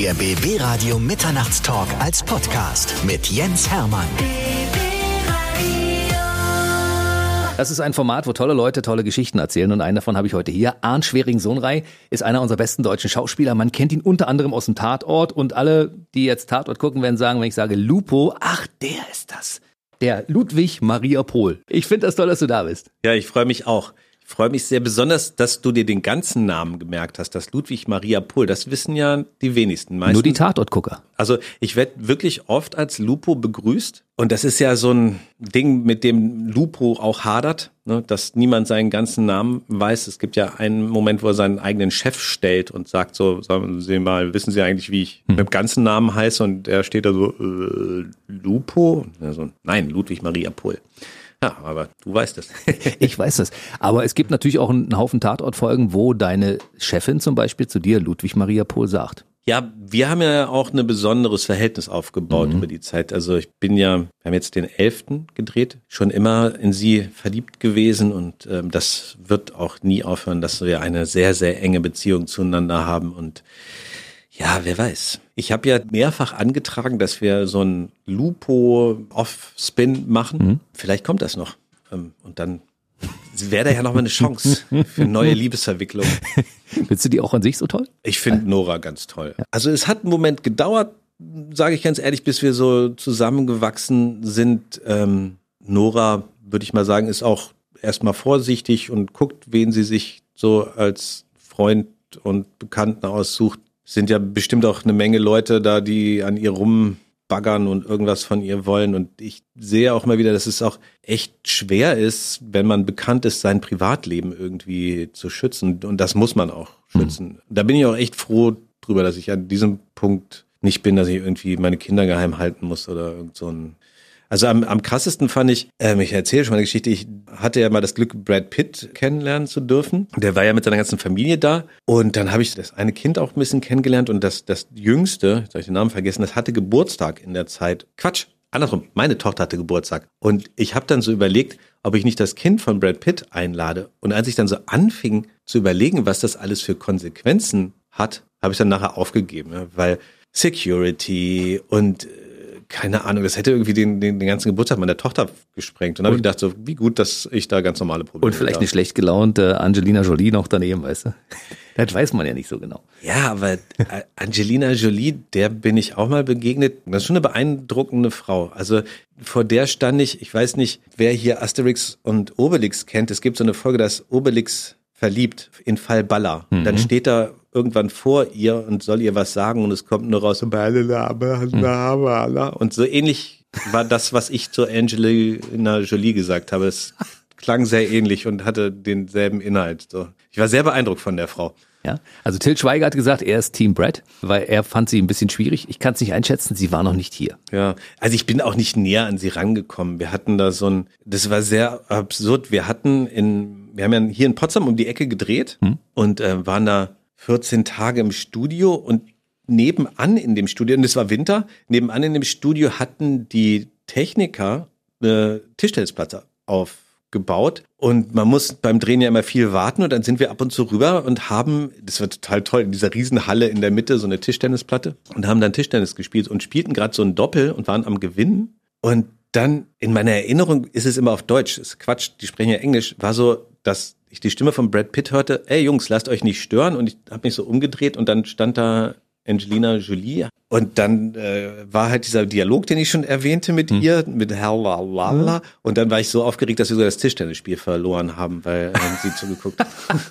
Der BB Radio Mitternachtstalk als Podcast mit Jens Hermann. Das ist ein Format, wo tolle Leute tolle Geschichten erzählen und einen davon habe ich heute hier. Arndt Schwering-Sohnrei ist einer unserer besten deutschen Schauspieler. Man kennt ihn unter anderem aus dem Tatort und alle, die jetzt Tatort gucken, werden sagen, wenn ich sage Lupo, ach, der ist das. Der Ludwig Maria Pohl. Ich finde das toll, dass du da bist. Ja, ich freue mich auch freue mich sehr besonders, dass du dir den ganzen Namen gemerkt hast, das Ludwig Maria Pohl. Das wissen ja die wenigsten. Meistens, Nur die Tatortgucker. Also ich werde wirklich oft als Lupo begrüßt. Und das ist ja so ein Ding, mit dem Lupo auch hadert, ne? dass niemand seinen ganzen Namen weiß. Es gibt ja einen Moment, wo er seinen eigenen Chef stellt und sagt so, sagen Sie mal, wissen Sie eigentlich, wie ich hm. mit dem ganzen Namen heiße? Und er steht da so, äh, Lupo? Also, nein, Ludwig Maria Pohl. Ja, aber du weißt es. ich weiß es. Aber es gibt natürlich auch einen Haufen Tatortfolgen, wo deine Chefin zum Beispiel zu dir, Ludwig Maria Pohl, sagt. Ja, wir haben ja auch ein besonderes Verhältnis aufgebaut mhm. über die Zeit. Also ich bin ja, wir haben jetzt den elften gedreht, schon immer in sie verliebt gewesen und ähm, das wird auch nie aufhören, dass wir eine sehr, sehr enge Beziehung zueinander haben und ja, wer weiß. Ich habe ja mehrfach angetragen, dass wir so ein Lupo-Off-Spin machen. Mhm. Vielleicht kommt das noch. Ähm, und dann wäre da ja noch mal eine Chance für neue Liebesverwicklung. Findest du die auch an sich so toll? Ich finde Nora ganz toll. Also es hat einen Moment gedauert, sage ich ganz ehrlich, bis wir so zusammengewachsen sind. Ähm, Nora, würde ich mal sagen, ist auch erstmal vorsichtig und guckt, wen sie sich so als Freund und Bekannten aussucht sind ja bestimmt auch eine Menge Leute da, die an ihr rumbaggern und irgendwas von ihr wollen. Und ich sehe auch mal wieder, dass es auch echt schwer ist, wenn man bekannt ist, sein Privatleben irgendwie zu schützen. Und das muss man auch schützen. Mhm. Da bin ich auch echt froh drüber, dass ich an diesem Punkt nicht bin, dass ich irgendwie meine Kinder geheim halten muss oder irgend so ein also am, am krassesten fand ich, ähm, ich erzähle schon mal eine Geschichte, ich hatte ja mal das Glück, Brad Pitt kennenlernen zu dürfen. Der war ja mit seiner ganzen Familie da. Und dann habe ich das eine Kind auch ein bisschen kennengelernt und das, das jüngste, jetzt habe ich den Namen vergessen, das hatte Geburtstag in der Zeit. Quatsch, andersrum, meine Tochter hatte Geburtstag. Und ich habe dann so überlegt, ob ich nicht das Kind von Brad Pitt einlade. Und als ich dann so anfing zu überlegen, was das alles für Konsequenzen hat, habe ich dann nachher aufgegeben, ne? weil Security und keine Ahnung, das hätte irgendwie den, den, den ganzen Geburtstag meiner Tochter gesprengt. Und dann habe ich gedacht, so, wie gut, dass ich da ganz normale Probleme habe. Und vielleicht habe. eine schlecht gelaunte Angelina Jolie noch daneben, weißt du? Das weiß man ja nicht so genau. Ja, aber Angelina Jolie, der bin ich auch mal begegnet. Das ist schon eine beeindruckende Frau. Also vor der stand ich, ich weiß nicht, wer hier Asterix und Obelix kennt. Es gibt so eine Folge, da ist Obelix verliebt in Fall Baller. Mhm. Dann steht da irgendwann vor ihr und soll ihr was sagen und es kommt nur raus und so ähnlich war das, was ich zu Angelina Jolie gesagt habe. Es klang sehr ähnlich und hatte denselben Inhalt. So. Ich war sehr beeindruckt von der Frau. Ja, also Till Schweiger hat gesagt, er ist Team Brad, weil er fand sie ein bisschen schwierig. Ich kann es nicht einschätzen, sie war noch nicht hier. Ja, also ich bin auch nicht näher an sie rangekommen. Wir hatten da so ein, das war sehr absurd. Wir hatten in, wir haben ja hier in Potsdam um die Ecke gedreht hm? und äh, waren da 14 Tage im Studio und nebenan in dem Studio, und es war Winter, nebenan in dem Studio hatten die Techniker eine Tischtennisplatte aufgebaut. Und man muss beim Drehen ja immer viel warten und dann sind wir ab und zu rüber und haben, das war total toll, in dieser Riesenhalle in der Mitte so eine Tischtennisplatte und haben dann Tischtennis gespielt und spielten gerade so ein Doppel und waren am Gewinnen. Und dann in meiner Erinnerung ist es immer auf Deutsch, ist Quatsch, die sprechen ja Englisch, war so, dass ich die Stimme von Brad Pitt hörte, ey Jungs, lasst euch nicht stören. Und ich habe mich so umgedreht und dann stand da Angelina Jolie. Und dann äh, war halt dieser Dialog, den ich schon erwähnte mit hm. ihr, mit Halalala. Hm. Und dann war ich so aufgeregt, dass wir sogar das Tischtennisspiel verloren haben, weil ähm, sie zugeguckt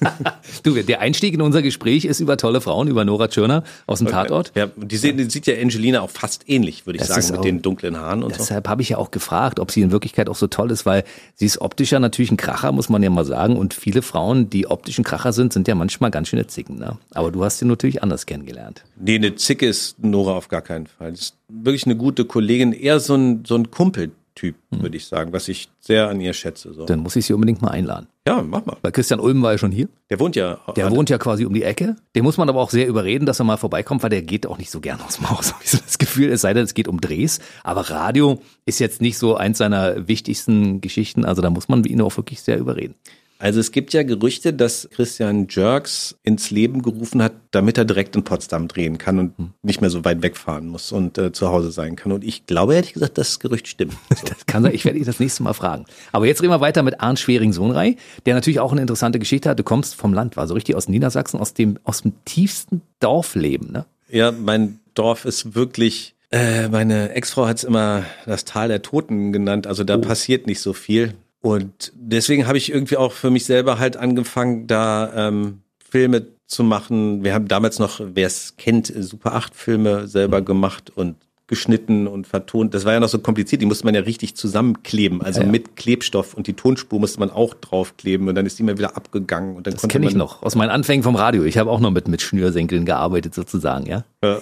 Du, der Einstieg in unser Gespräch ist über tolle Frauen, über Nora Tschirner aus dem Tatort. Ja, die, sehen, die sieht ja Angelina auch fast ähnlich, würde ich das sagen, mit den dunklen Haaren und deshalb so. Habe ich ja auch gefragt, ob sie in Wirklichkeit auch so toll ist, weil sie ist optischer natürlich ein Kracher, muss man ja mal sagen. Und viele Frauen, die optischen Kracher sind, sind ja manchmal ganz schöne Zicken. Ne? Aber du hast sie natürlich anders kennengelernt. Nee, eine Zicke ist Nora auf gar keinen Fall. Das ist wirklich eine gute Kollegin, eher so ein, so ein Kumpeltyp, hm. würde ich sagen, was ich sehr an ihr schätze. So. Dann muss ich sie unbedingt mal einladen. Ja, mach mal. Weil Christian Ulm war ja schon hier. Der wohnt ja. Der wohnt ja quasi um die Ecke. Den muss man aber auch sehr überreden, dass er mal vorbeikommt, weil der geht auch nicht so gern aus dem Haus. Habe ich so das Gefühl, es sei denn, es geht um Drehs. Aber Radio ist jetzt nicht so eins seiner wichtigsten Geschichten. Also da muss man ihn auch wirklich sehr überreden. Also es gibt ja Gerüchte, dass Christian Jerks ins Leben gerufen hat, damit er direkt in Potsdam drehen kann und hm. nicht mehr so weit wegfahren muss und äh, zu Hause sein kann. Und ich glaube ehrlich gesagt, das Gerücht stimmt. So. Das kann sein. Ich werde dich das nächste Mal fragen. Aber jetzt reden wir weiter mit Arndt Schwering-Sohnrei, der natürlich auch eine interessante Geschichte hat. Du kommst vom Land, war so richtig aus Niedersachsen, aus dem, aus dem tiefsten Dorfleben, ne? Ja, mein Dorf ist wirklich äh, meine Ex-Frau hat es immer das Tal der Toten genannt. Also da oh. passiert nicht so viel. Und deswegen habe ich irgendwie auch für mich selber halt angefangen, da ähm, Filme zu machen. Wir haben damals noch, wer es kennt, Super 8 Filme selber gemacht und geschnitten und vertont. Das war ja noch so kompliziert, die musste man ja richtig zusammenkleben, also ja, ja. mit Klebstoff und die Tonspur musste man auch draufkleben und dann ist die mal wieder abgegangen und dann das kenne ich noch aus meinen Anfängen vom Radio. Ich habe auch noch mit mit Schnürsenkeln gearbeitet sozusagen, ja. ja.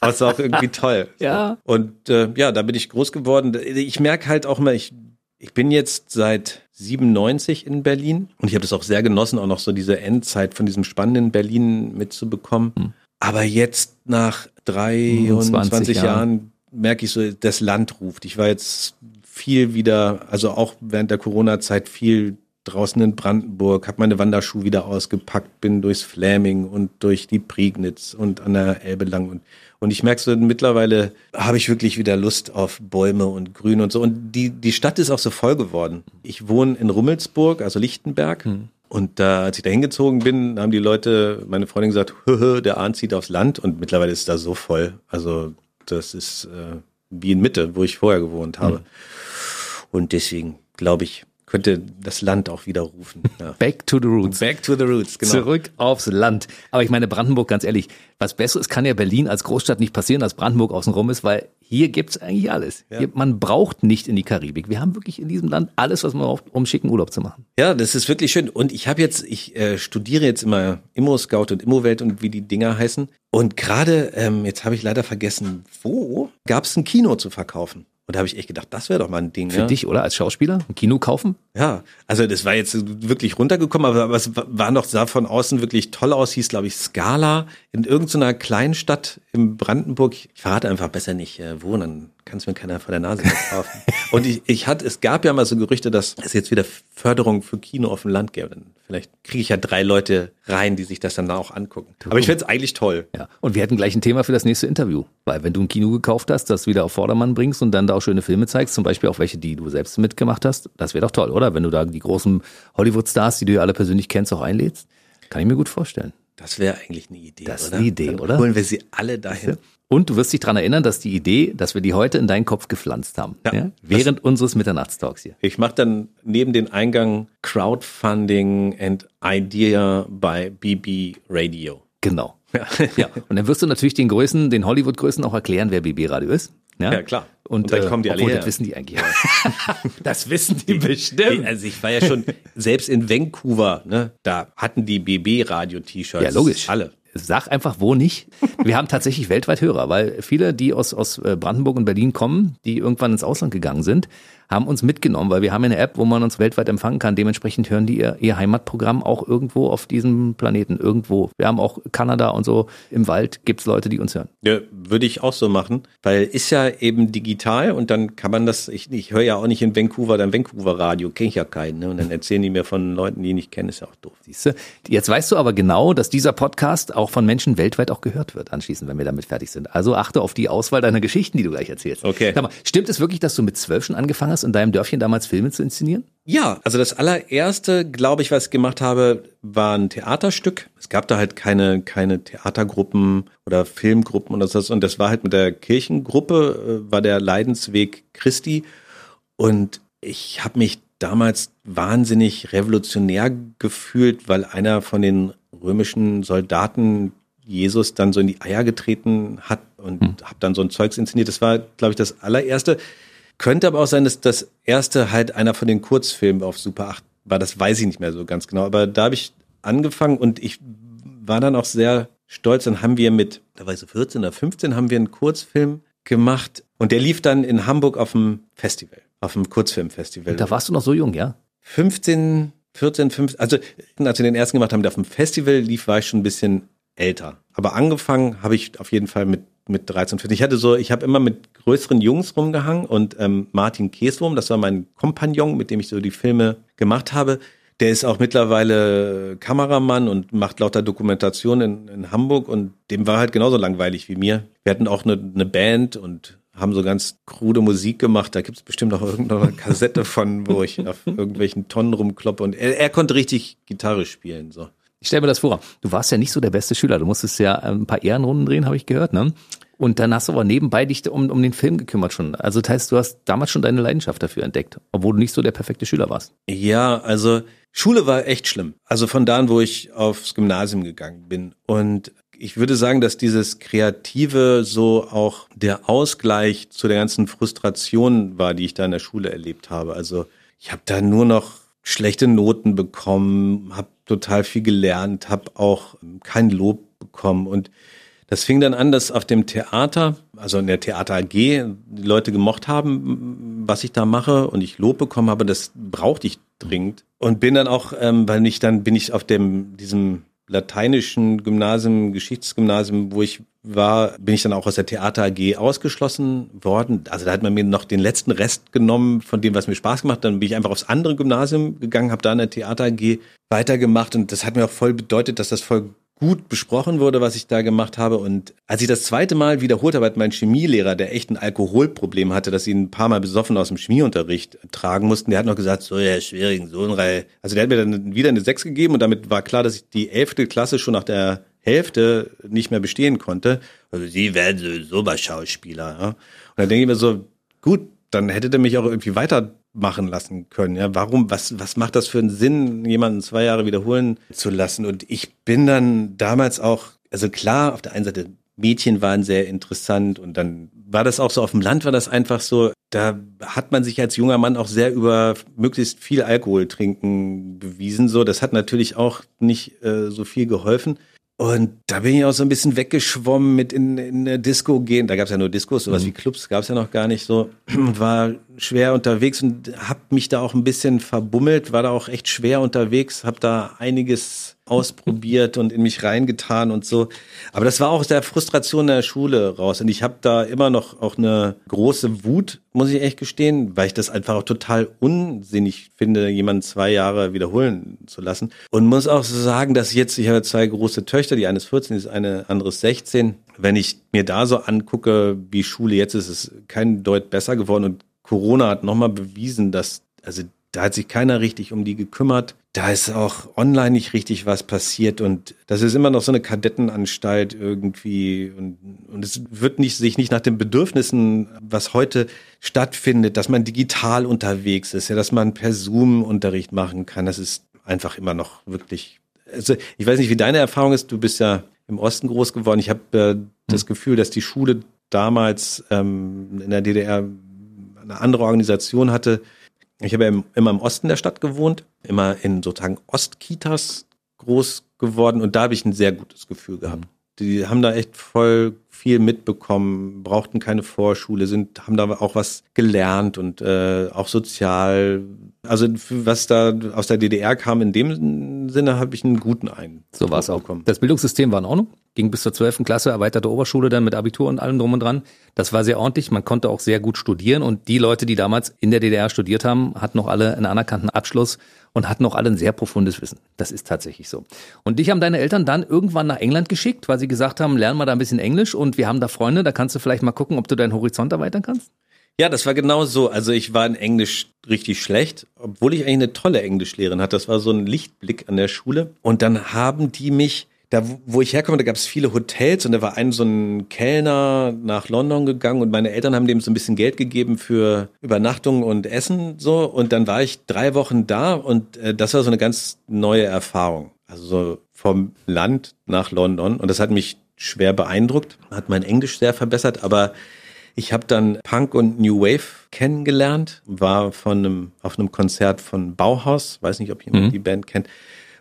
Das war auch irgendwie toll. ja. Und äh, ja, da bin ich groß geworden. Ich merke halt auch immer, ich ich bin jetzt seit 97 in Berlin und ich habe das auch sehr genossen, auch noch so diese Endzeit von diesem spannenden Berlin mitzubekommen. Hm. Aber jetzt nach 23 Jahren, Jahren merke ich so, das Land ruft. Ich war jetzt viel wieder, also auch während der Corona-Zeit viel draußen in Brandenburg, habe meine Wanderschuhe wieder ausgepackt, bin durchs Fläming und durch die Prignitz und an der Elbe lang und und ich merke so, mittlerweile habe ich wirklich wieder Lust auf Bäume und Grün und so. Und die, die Stadt ist auch so voll geworden. Ich wohne in Rummelsburg, also Lichtenberg. Hm. Und da, als ich da hingezogen bin, haben die Leute, meine Freundin gesagt, Höhö, der Ahn zieht aufs Land. Und mittlerweile ist da so voll. Also das ist äh, wie in Mitte, wo ich vorher gewohnt habe. Hm. Und deswegen glaube ich, könnte das Land auch wieder rufen. Ja. Back to the roots. Back to the roots, genau. Zurück aufs Land. Aber ich meine, Brandenburg, ganz ehrlich, was Besseres kann ja Berlin als Großstadt nicht passieren, als Brandenburg außenrum ist, weil hier gibt's eigentlich alles. Ja. Hier, man braucht nicht in die Karibik. Wir haben wirklich in diesem Land alles, was man braucht, um schicken Urlaub zu machen. Ja, das ist wirklich schön. Und ich habe jetzt, ich äh, studiere jetzt immer Immo-Scout und Immowelt und wie die Dinger heißen. Und gerade, ähm, jetzt habe ich leider vergessen, wo gab's ein Kino zu verkaufen. Und da habe ich echt gedacht, das wäre doch mal ein Ding. Für ja? dich, oder? Als Schauspieler? Ein Kino kaufen? Ja, also das war jetzt wirklich runtergekommen, aber es war noch, sah von außen wirklich toll aus, hieß, glaube ich, Scala in irgendeiner kleinen Stadt im Brandenburg. Ich verrate einfach besser nicht, äh, wo, dann kann es mir keiner vor der Nase kaufen. Und ich, ich hatte, es gab ja mal so Gerüchte, dass es jetzt wieder Förderung für Kino auf dem Land gäbe. Dann vielleicht kriege ich ja drei Leute rein, die sich das dann auch angucken. Aber ich finde es eigentlich toll. Ja. Und wir hätten gleich ein Thema für das nächste Interview. Weil wenn du ein Kino gekauft hast, das wieder auf Vordermann bringst und dann da auch schöne Filme zeigst, zum Beispiel auch welche, die du selbst mitgemacht hast, das wäre doch toll, oder? Wenn du da die großen Hollywood-Stars, die du ja alle persönlich kennst, auch einlädst. Kann ich mir gut vorstellen. Das wäre eigentlich eine Idee, das ist eine Idee, Dann oder? Holen wir sie alle dahin. Und du wirst dich daran erinnern, dass die Idee, dass wir die heute in deinen Kopf gepflanzt haben. Ja, ja? Während unseres Mitternachtstalks hier. Ich mache dann neben den Eingang Crowdfunding and Idea by BB Radio. Genau. Ja. ja. Und dann wirst du natürlich den Größen, den Hollywood-Größen auch erklären, wer BB Radio ist. Ja, ja klar. Und, und dann äh, kommen die alle her. das wissen die eigentlich. das wissen die bestimmt. Also ich war ja schon selbst in Vancouver, ne, da hatten die BB Radio T-Shirts. Ja, logisch. Alle. Sag einfach, wo nicht. Wir haben tatsächlich weltweit Hörer, weil viele, die aus, aus äh, Brandenburg und Berlin kommen, die irgendwann ins Ausland gegangen sind, haben uns mitgenommen, weil wir haben eine App, wo man uns weltweit empfangen kann. Dementsprechend hören die ihr, ihr Heimatprogramm auch irgendwo auf diesem Planeten, irgendwo. Wir haben auch Kanada und so. Im Wald gibt's Leute, die uns hören. Ja, würde ich auch so machen, weil ist ja eben digital und dann kann man das, ich, ich höre ja auch nicht in Vancouver, dann Vancouver Radio, kenne ich ja keinen. Ne? Und dann erzählen die mir von Leuten, die ich nicht kenne, ist ja auch doof. Siehste, jetzt weißt du aber genau, dass dieser Podcast auch von Menschen weltweit auch gehört wird, anschließend, wenn wir damit fertig sind. Also achte auf die Auswahl deiner Geschichten, die du gleich erzählst. Okay. Mal, stimmt es wirklich, dass du mit zwölf schon angefangen hast, in deinem Dörfchen damals Filme zu inszenieren? Ja, also das allererste, glaube ich, was ich gemacht habe, war ein Theaterstück. Es gab da halt keine, keine Theatergruppen oder Filmgruppen oder so. Und das war halt mit der Kirchengruppe, äh, war der Leidensweg Christi. Und ich habe mich damals wahnsinnig revolutionär gefühlt, weil einer von den römischen Soldaten Jesus dann so in die Eier getreten hat und hm. habe dann so ein Zeugs inszeniert. Das war, glaube ich, das allererste. Könnte aber auch sein, dass das erste halt einer von den Kurzfilmen auf Super 8 war. Das weiß ich nicht mehr so ganz genau. Aber da habe ich angefangen und ich war dann auch sehr stolz. Dann haben wir mit, da war ich so 14 oder 15, haben wir einen Kurzfilm gemacht und der lief dann in Hamburg auf dem Festival, auf dem Kurzfilmfestival. Und da warst du noch so jung, ja? 15, 14, 15, also als wir den ersten gemacht haben, der auf dem Festival lief, war ich schon ein bisschen älter. Aber angefangen habe ich auf jeden Fall mit mit 13, 14. Ich hatte so, ich habe immer mit größeren Jungs rumgehangen und ähm, Martin Käswurm, das war mein Kompagnon, mit dem ich so die Filme gemacht habe, Der ist auch mittlerweile Kameramann und macht lauter Dokumentation in, in Hamburg und dem war halt genauso langweilig wie mir. Wir hatten auch eine, eine Band und haben so ganz krude Musik gemacht. Da gibt es bestimmt auch irgendeine Kassette von, wo ich auf irgendwelchen Tonnen rumkloppe. Und er, er konnte richtig Gitarre spielen. So. Ich stelle mir das vor. Du warst ja nicht so der beste Schüler. Du musstest ja ein paar Ehrenrunden drehen, habe ich gehört, ne? Und dann hast du aber nebenbei dich um, um den Film gekümmert schon. Also das heißt, du hast damals schon deine Leidenschaft dafür entdeckt, obwohl du nicht so der perfekte Schüler warst. Ja, also Schule war echt schlimm. Also von da an, wo ich aufs Gymnasium gegangen bin. Und ich würde sagen, dass dieses Kreative so auch der Ausgleich zu der ganzen Frustration war, die ich da in der Schule erlebt habe. Also ich habe da nur noch schlechte Noten bekommen, habe total viel gelernt, habe auch kein Lob bekommen und das fing dann an, dass auf dem Theater, also in der Theater AG, die Leute gemocht haben, was ich da mache und ich Lob bekommen habe, das brauchte ich dringend. Und bin dann auch, ähm, weil ich dann bin ich auf dem, diesem lateinischen Gymnasium, Geschichtsgymnasium, wo ich war, bin ich dann auch aus der Theater AG ausgeschlossen worden. Also da hat man mir noch den letzten Rest genommen von dem, was mir Spaß gemacht hat. Dann bin ich einfach aufs andere Gymnasium gegangen, habe da in der Theater AG weitergemacht und das hat mir auch voll bedeutet, dass das voll gut besprochen wurde, was ich da gemacht habe. Und als ich das zweite Mal wiederholt habe, hat mein Chemielehrer, der echt ein Alkoholproblem hatte, dass ihn ein paar Mal besoffen aus dem Chemieunterricht tragen mussten, der hat noch gesagt, so, ja, schwierigen Sohnrei. Also der hat mir dann wieder eine Sechs gegeben und damit war klar, dass ich die elfte Klasse schon nach der Hälfte nicht mehr bestehen konnte. Also sie werden sowieso mal Schauspieler. Ja? Und dann denke ich mir so, gut, dann hätte der mich auch irgendwie weitermachen lassen können. Ja, warum, was, was macht das für einen Sinn, jemanden zwei Jahre wiederholen zu lassen? Und ich bin dann damals auch, also klar, auf der einen Seite Mädchen waren sehr interessant und dann war das auch so auf dem Land war das einfach so, da hat man sich als junger Mann auch sehr über möglichst viel Alkohol trinken bewiesen so, das hat natürlich auch nicht äh, so viel geholfen. Und da bin ich auch so ein bisschen weggeschwommen mit in, in der Disco gehen. Da gab es ja nur Discos, sowas mhm. wie Clubs gab es ja noch gar nicht so. Und war schwer unterwegs und hab mich da auch ein bisschen verbummelt, war da auch echt schwer unterwegs, hab da einiges ausprobiert und in mich reingetan und so. Aber das war auch der Frustration der Schule raus. Und ich habe da immer noch auch eine große Wut, muss ich echt gestehen, weil ich das einfach auch total unsinnig finde, jemanden zwei Jahre wiederholen zu lassen. Und muss auch so sagen, dass jetzt, ich habe zwei große Töchter, die eine ist 14, die eine andere ist 16. Wenn ich mir da so angucke, wie Schule jetzt ist, ist es kein Deut besser geworden. Und Corona hat nochmal bewiesen, dass also da hat sich keiner richtig um die gekümmert. Da ist auch online nicht richtig was passiert und das ist immer noch so eine Kadettenanstalt irgendwie und, und es wird nicht, sich nicht nach den Bedürfnissen, was heute stattfindet, dass man digital unterwegs ist, ja, dass man per Zoom Unterricht machen kann. Das ist einfach immer noch wirklich, also ich weiß nicht, wie deine Erfahrung ist. Du bist ja im Osten groß geworden. Ich habe äh, das hm. Gefühl, dass die Schule damals ähm, in der DDR eine andere Organisation hatte, ich habe immer im Osten der Stadt gewohnt, immer in sozusagen Ostkitas groß geworden und da habe ich ein sehr gutes Gefühl gehabt. Die haben da echt voll viel mitbekommen, brauchten keine Vorschule, sind, haben da auch was gelernt und äh, auch sozial. Also was da aus der DDR kam, in dem Sinne habe ich einen guten Eindruck. So war es auch. Bekommen. Das Bildungssystem war in Ordnung, ging bis zur 12. Klasse, erweiterte Oberschule dann mit Abitur und allem drum und dran. Das war sehr ordentlich, man konnte auch sehr gut studieren und die Leute, die damals in der DDR studiert haben, hatten noch alle einen anerkannten Abschluss und hatten auch alle ein sehr profundes Wissen. Das ist tatsächlich so. Und dich haben deine Eltern dann irgendwann nach England geschickt, weil sie gesagt haben, lern mal da ein bisschen Englisch und wir haben da Freunde, da kannst du vielleicht mal gucken, ob du deinen Horizont erweitern kannst? Ja, das war genau so. Also ich war in Englisch richtig schlecht, obwohl ich eigentlich eine tolle Englischlehrerin hatte. Das war so ein Lichtblick an der Schule. Und dann haben die mich da wo ich herkomme, da gab es viele Hotels und da war ein so ein Kellner nach London gegangen und meine Eltern haben dem so ein bisschen Geld gegeben für Übernachtung und Essen so und dann war ich drei Wochen da und äh, das war so eine ganz neue Erfahrung. Also so vom Land nach London und das hat mich schwer beeindruckt, hat mein Englisch sehr verbessert, aber ich habe dann Punk und New Wave kennengelernt, war von einem, auf einem Konzert von Bauhaus, weiß nicht, ob jemand mhm. die Band kennt.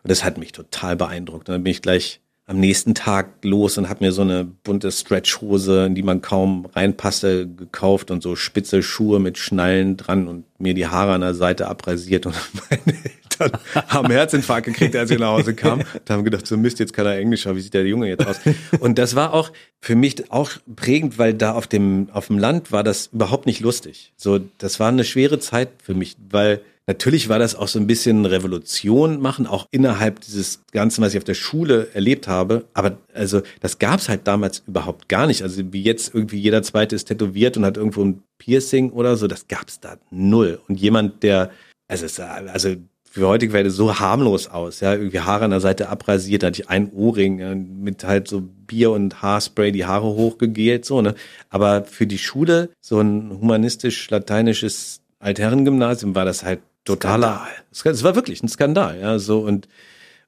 Und das hat mich total beeindruckt. Und dann bin ich gleich am nächsten Tag los und habe mir so eine bunte Stretchhose, in die man kaum reinpasste, gekauft und so spitze Schuhe mit Schnallen dran und mir die Haare an der Seite abrasiert und meine Eltern haben Herzinfarkt gekriegt, als ich nach Hause kam. Da haben gedacht, so Mist, jetzt kann er Englisch, wie sieht der Junge jetzt aus? Und das war auch für mich auch prägend, weil da auf dem, auf dem Land war das überhaupt nicht lustig. So, das war eine schwere Zeit für mich, weil natürlich war das auch so ein bisschen Revolution machen, auch innerhalb dieses Ganzen, was ich auf der Schule erlebt habe. Aber also das gab's halt damals überhaupt gar nicht. Also wie jetzt irgendwie jeder Zweite ist tätowiert und hat irgendwo ein Piercing oder so, das gab's da null. Und jemand, der, also, es, also für heutige Welt so harmlos aus, ja, irgendwie Haare an der Seite abrasiert, da hatte ich einen Ohrring ja, mit halt so Bier und Haarspray die Haare hochgegelt, so, ne. Aber für die Schule, so ein humanistisch-lateinisches Altherrengymnasium, war das halt totaler, es war wirklich ein Skandal, ja, so, und,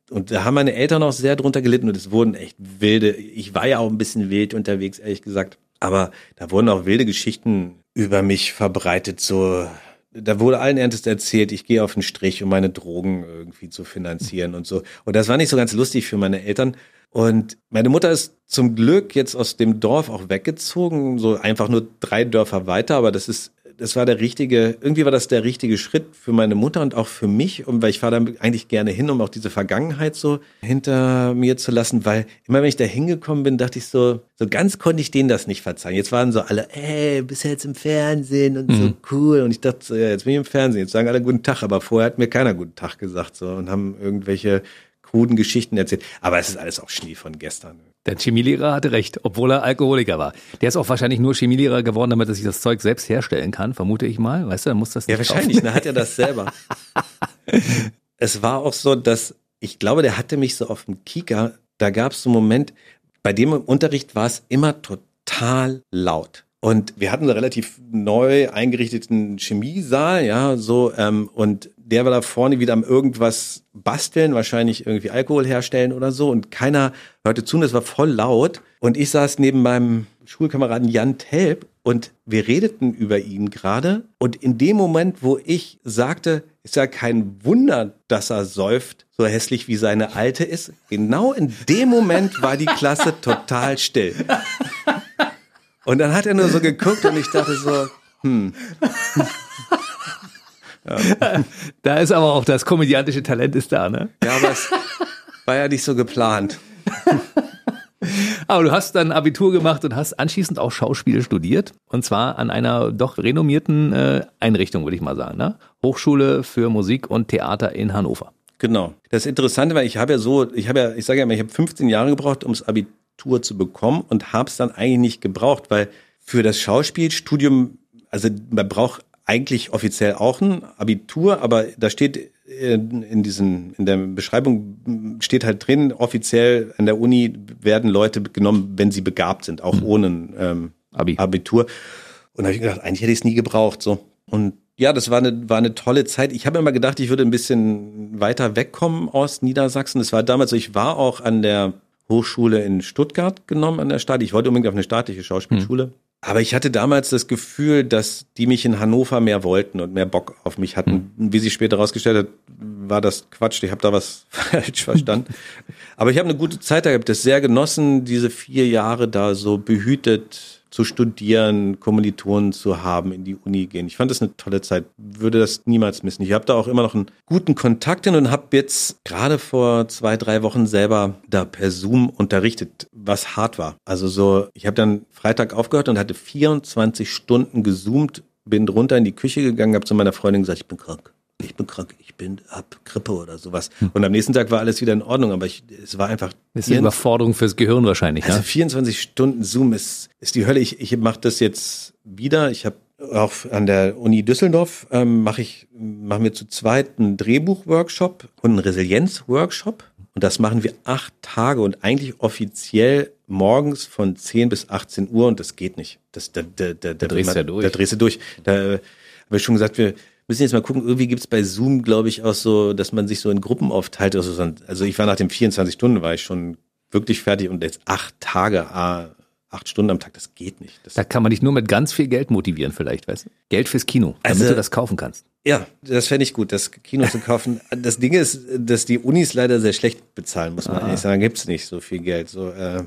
und da haben meine Eltern auch sehr drunter gelitten und es wurden echt wilde, ich war ja auch ein bisschen wild unterwegs, ehrlich gesagt, aber da wurden auch wilde Geschichten über mich verbreitet, so, da wurde allen Ernstes erzählt, ich gehe auf den Strich, um meine Drogen irgendwie zu finanzieren und so. Und das war nicht so ganz lustig für meine Eltern. Und meine Mutter ist zum Glück jetzt aus dem Dorf auch weggezogen, so einfach nur drei Dörfer weiter, aber das ist das war der richtige, irgendwie war das der richtige Schritt für meine Mutter und auch für mich, und weil ich fahre da eigentlich gerne hin, um auch diese Vergangenheit so hinter mir zu lassen, weil immer wenn ich da hingekommen bin, dachte ich so, so ganz konnte ich denen das nicht verzeihen. Jetzt waren so alle, ey, bist du jetzt im Fernsehen und mhm. so cool. Und ich dachte so, ja, jetzt bin ich im Fernsehen, jetzt sagen alle guten Tag, aber vorher hat mir keiner guten Tag gesagt so und haben irgendwelche kruden Geschichten erzählt. Aber es ist alles auch Schnee von gestern. Der Chemielehrer hatte recht, obwohl er Alkoholiker war. Der ist auch wahrscheinlich nur Chemielehrer geworden, damit er sich das Zeug selbst herstellen kann, vermute ich mal. Weißt du, dann muss das nicht Ja, wahrscheinlich, dann hat er das selber. es war auch so, dass ich glaube, der hatte mich so auf dem Kika, da gab es so einen Moment, bei dem im Unterricht war es immer total laut. Und wir hatten einen relativ neu eingerichteten Chemiesaal, ja, so, ähm, und der war da vorne wieder am irgendwas basteln, wahrscheinlich irgendwie Alkohol herstellen oder so. Und keiner hörte zu und es war voll laut. Und ich saß neben meinem Schulkameraden Jan Telp und wir redeten über ihn gerade. Und in dem Moment, wo ich sagte, ist ja kein Wunder, dass er säuft, so hässlich wie seine Alte ist, genau in dem Moment war die Klasse total still. Und dann hat er nur so geguckt und ich dachte so, hm. Ja. Da ist aber auch das komödiantische Talent ist da, ne? Ja, aber es war ja nicht so geplant. Aber du hast dann Abitur gemacht und hast anschließend auch Schauspiel studiert. Und zwar an einer doch renommierten äh, Einrichtung, würde ich mal sagen. Ne? Hochschule für Musik und Theater in Hannover. Genau. Das Interessante war, ich habe ja so, ich habe ja, ich sage ja immer, ich habe 15 Jahre gebraucht, ums Abitur zu bekommen und habe es dann eigentlich nicht gebraucht, weil für das Schauspielstudium, also man braucht eigentlich offiziell auch ein Abitur, aber da steht in, in diesen in der Beschreibung steht halt drin, offiziell an der Uni werden Leute genommen, wenn sie begabt sind, auch mhm. ohne ähm, Abi. Abitur. Und da habe ich gedacht, eigentlich hätte ich es nie gebraucht. So. Und ja, das war eine, war eine tolle Zeit. Ich habe immer gedacht, ich würde ein bisschen weiter wegkommen aus Niedersachsen. Das war damals so, ich war auch an der Hochschule in Stuttgart genommen, an der Stadt. Ich wollte unbedingt auf eine staatliche Schauspielschule. Mhm. Aber ich hatte damals das Gefühl, dass die mich in Hannover mehr wollten und mehr Bock auf mich hatten. Mhm. Wie sich später herausgestellt hat, war das Quatsch. Ich habe da was falsch verstanden. Aber ich habe eine gute Zeit da gehabt, das sehr genossen, diese vier Jahre da so behütet zu studieren, Kommilitonen zu haben, in die Uni gehen. Ich fand das eine tolle Zeit, würde das niemals missen. Ich habe da auch immer noch einen guten Kontakt hin und habe jetzt gerade vor zwei, drei Wochen selber da per Zoom unterrichtet, was hart war. Also so, ich habe dann Freitag aufgehört und hatte 24 Stunden gezoomt, bin runter in die Küche gegangen, habe zu meiner Freundin gesagt, ich bin krank ich bin krank, ich bin ab Grippe oder sowas. Und am nächsten Tag war alles wieder in Ordnung, aber ich, es war einfach. Das ist eine Überforderung fürs Gehirn wahrscheinlich. Also ne? 24 Stunden Zoom ist, ist die Hölle. Ich, ich mache das jetzt wieder. Ich habe auch an der Uni Düsseldorf ähm, mache ich machen wir zu zweit einen Drehbuch-Workshop und einen Resilienz-Workshop. Und das machen wir acht Tage und eigentlich offiziell morgens von 10 bis 18 Uhr und das geht nicht. Das, da, da, da, da, drehst du ja durch. Da drehst du durch. Da habe ich schon gesagt, wir, müssen jetzt mal gucken, irgendwie gibt's bei Zoom, glaube ich, auch so, dass man sich so in Gruppen aufteilt. Also, also ich war nach den 24 Stunden, war ich schon wirklich fertig und jetzt acht Tage, ah, acht Stunden am Tag, das geht nicht. Das da kann man dich nur mit ganz viel Geld motivieren vielleicht, weißt du? Geld fürs Kino, damit also, du das kaufen kannst. Ja, das fände ich gut, das Kino zu kaufen. Das Ding ist, dass die Unis leider sehr schlecht bezahlen, muss man ah. ehrlich sagen. Da gibt's nicht so viel Geld. So, äh,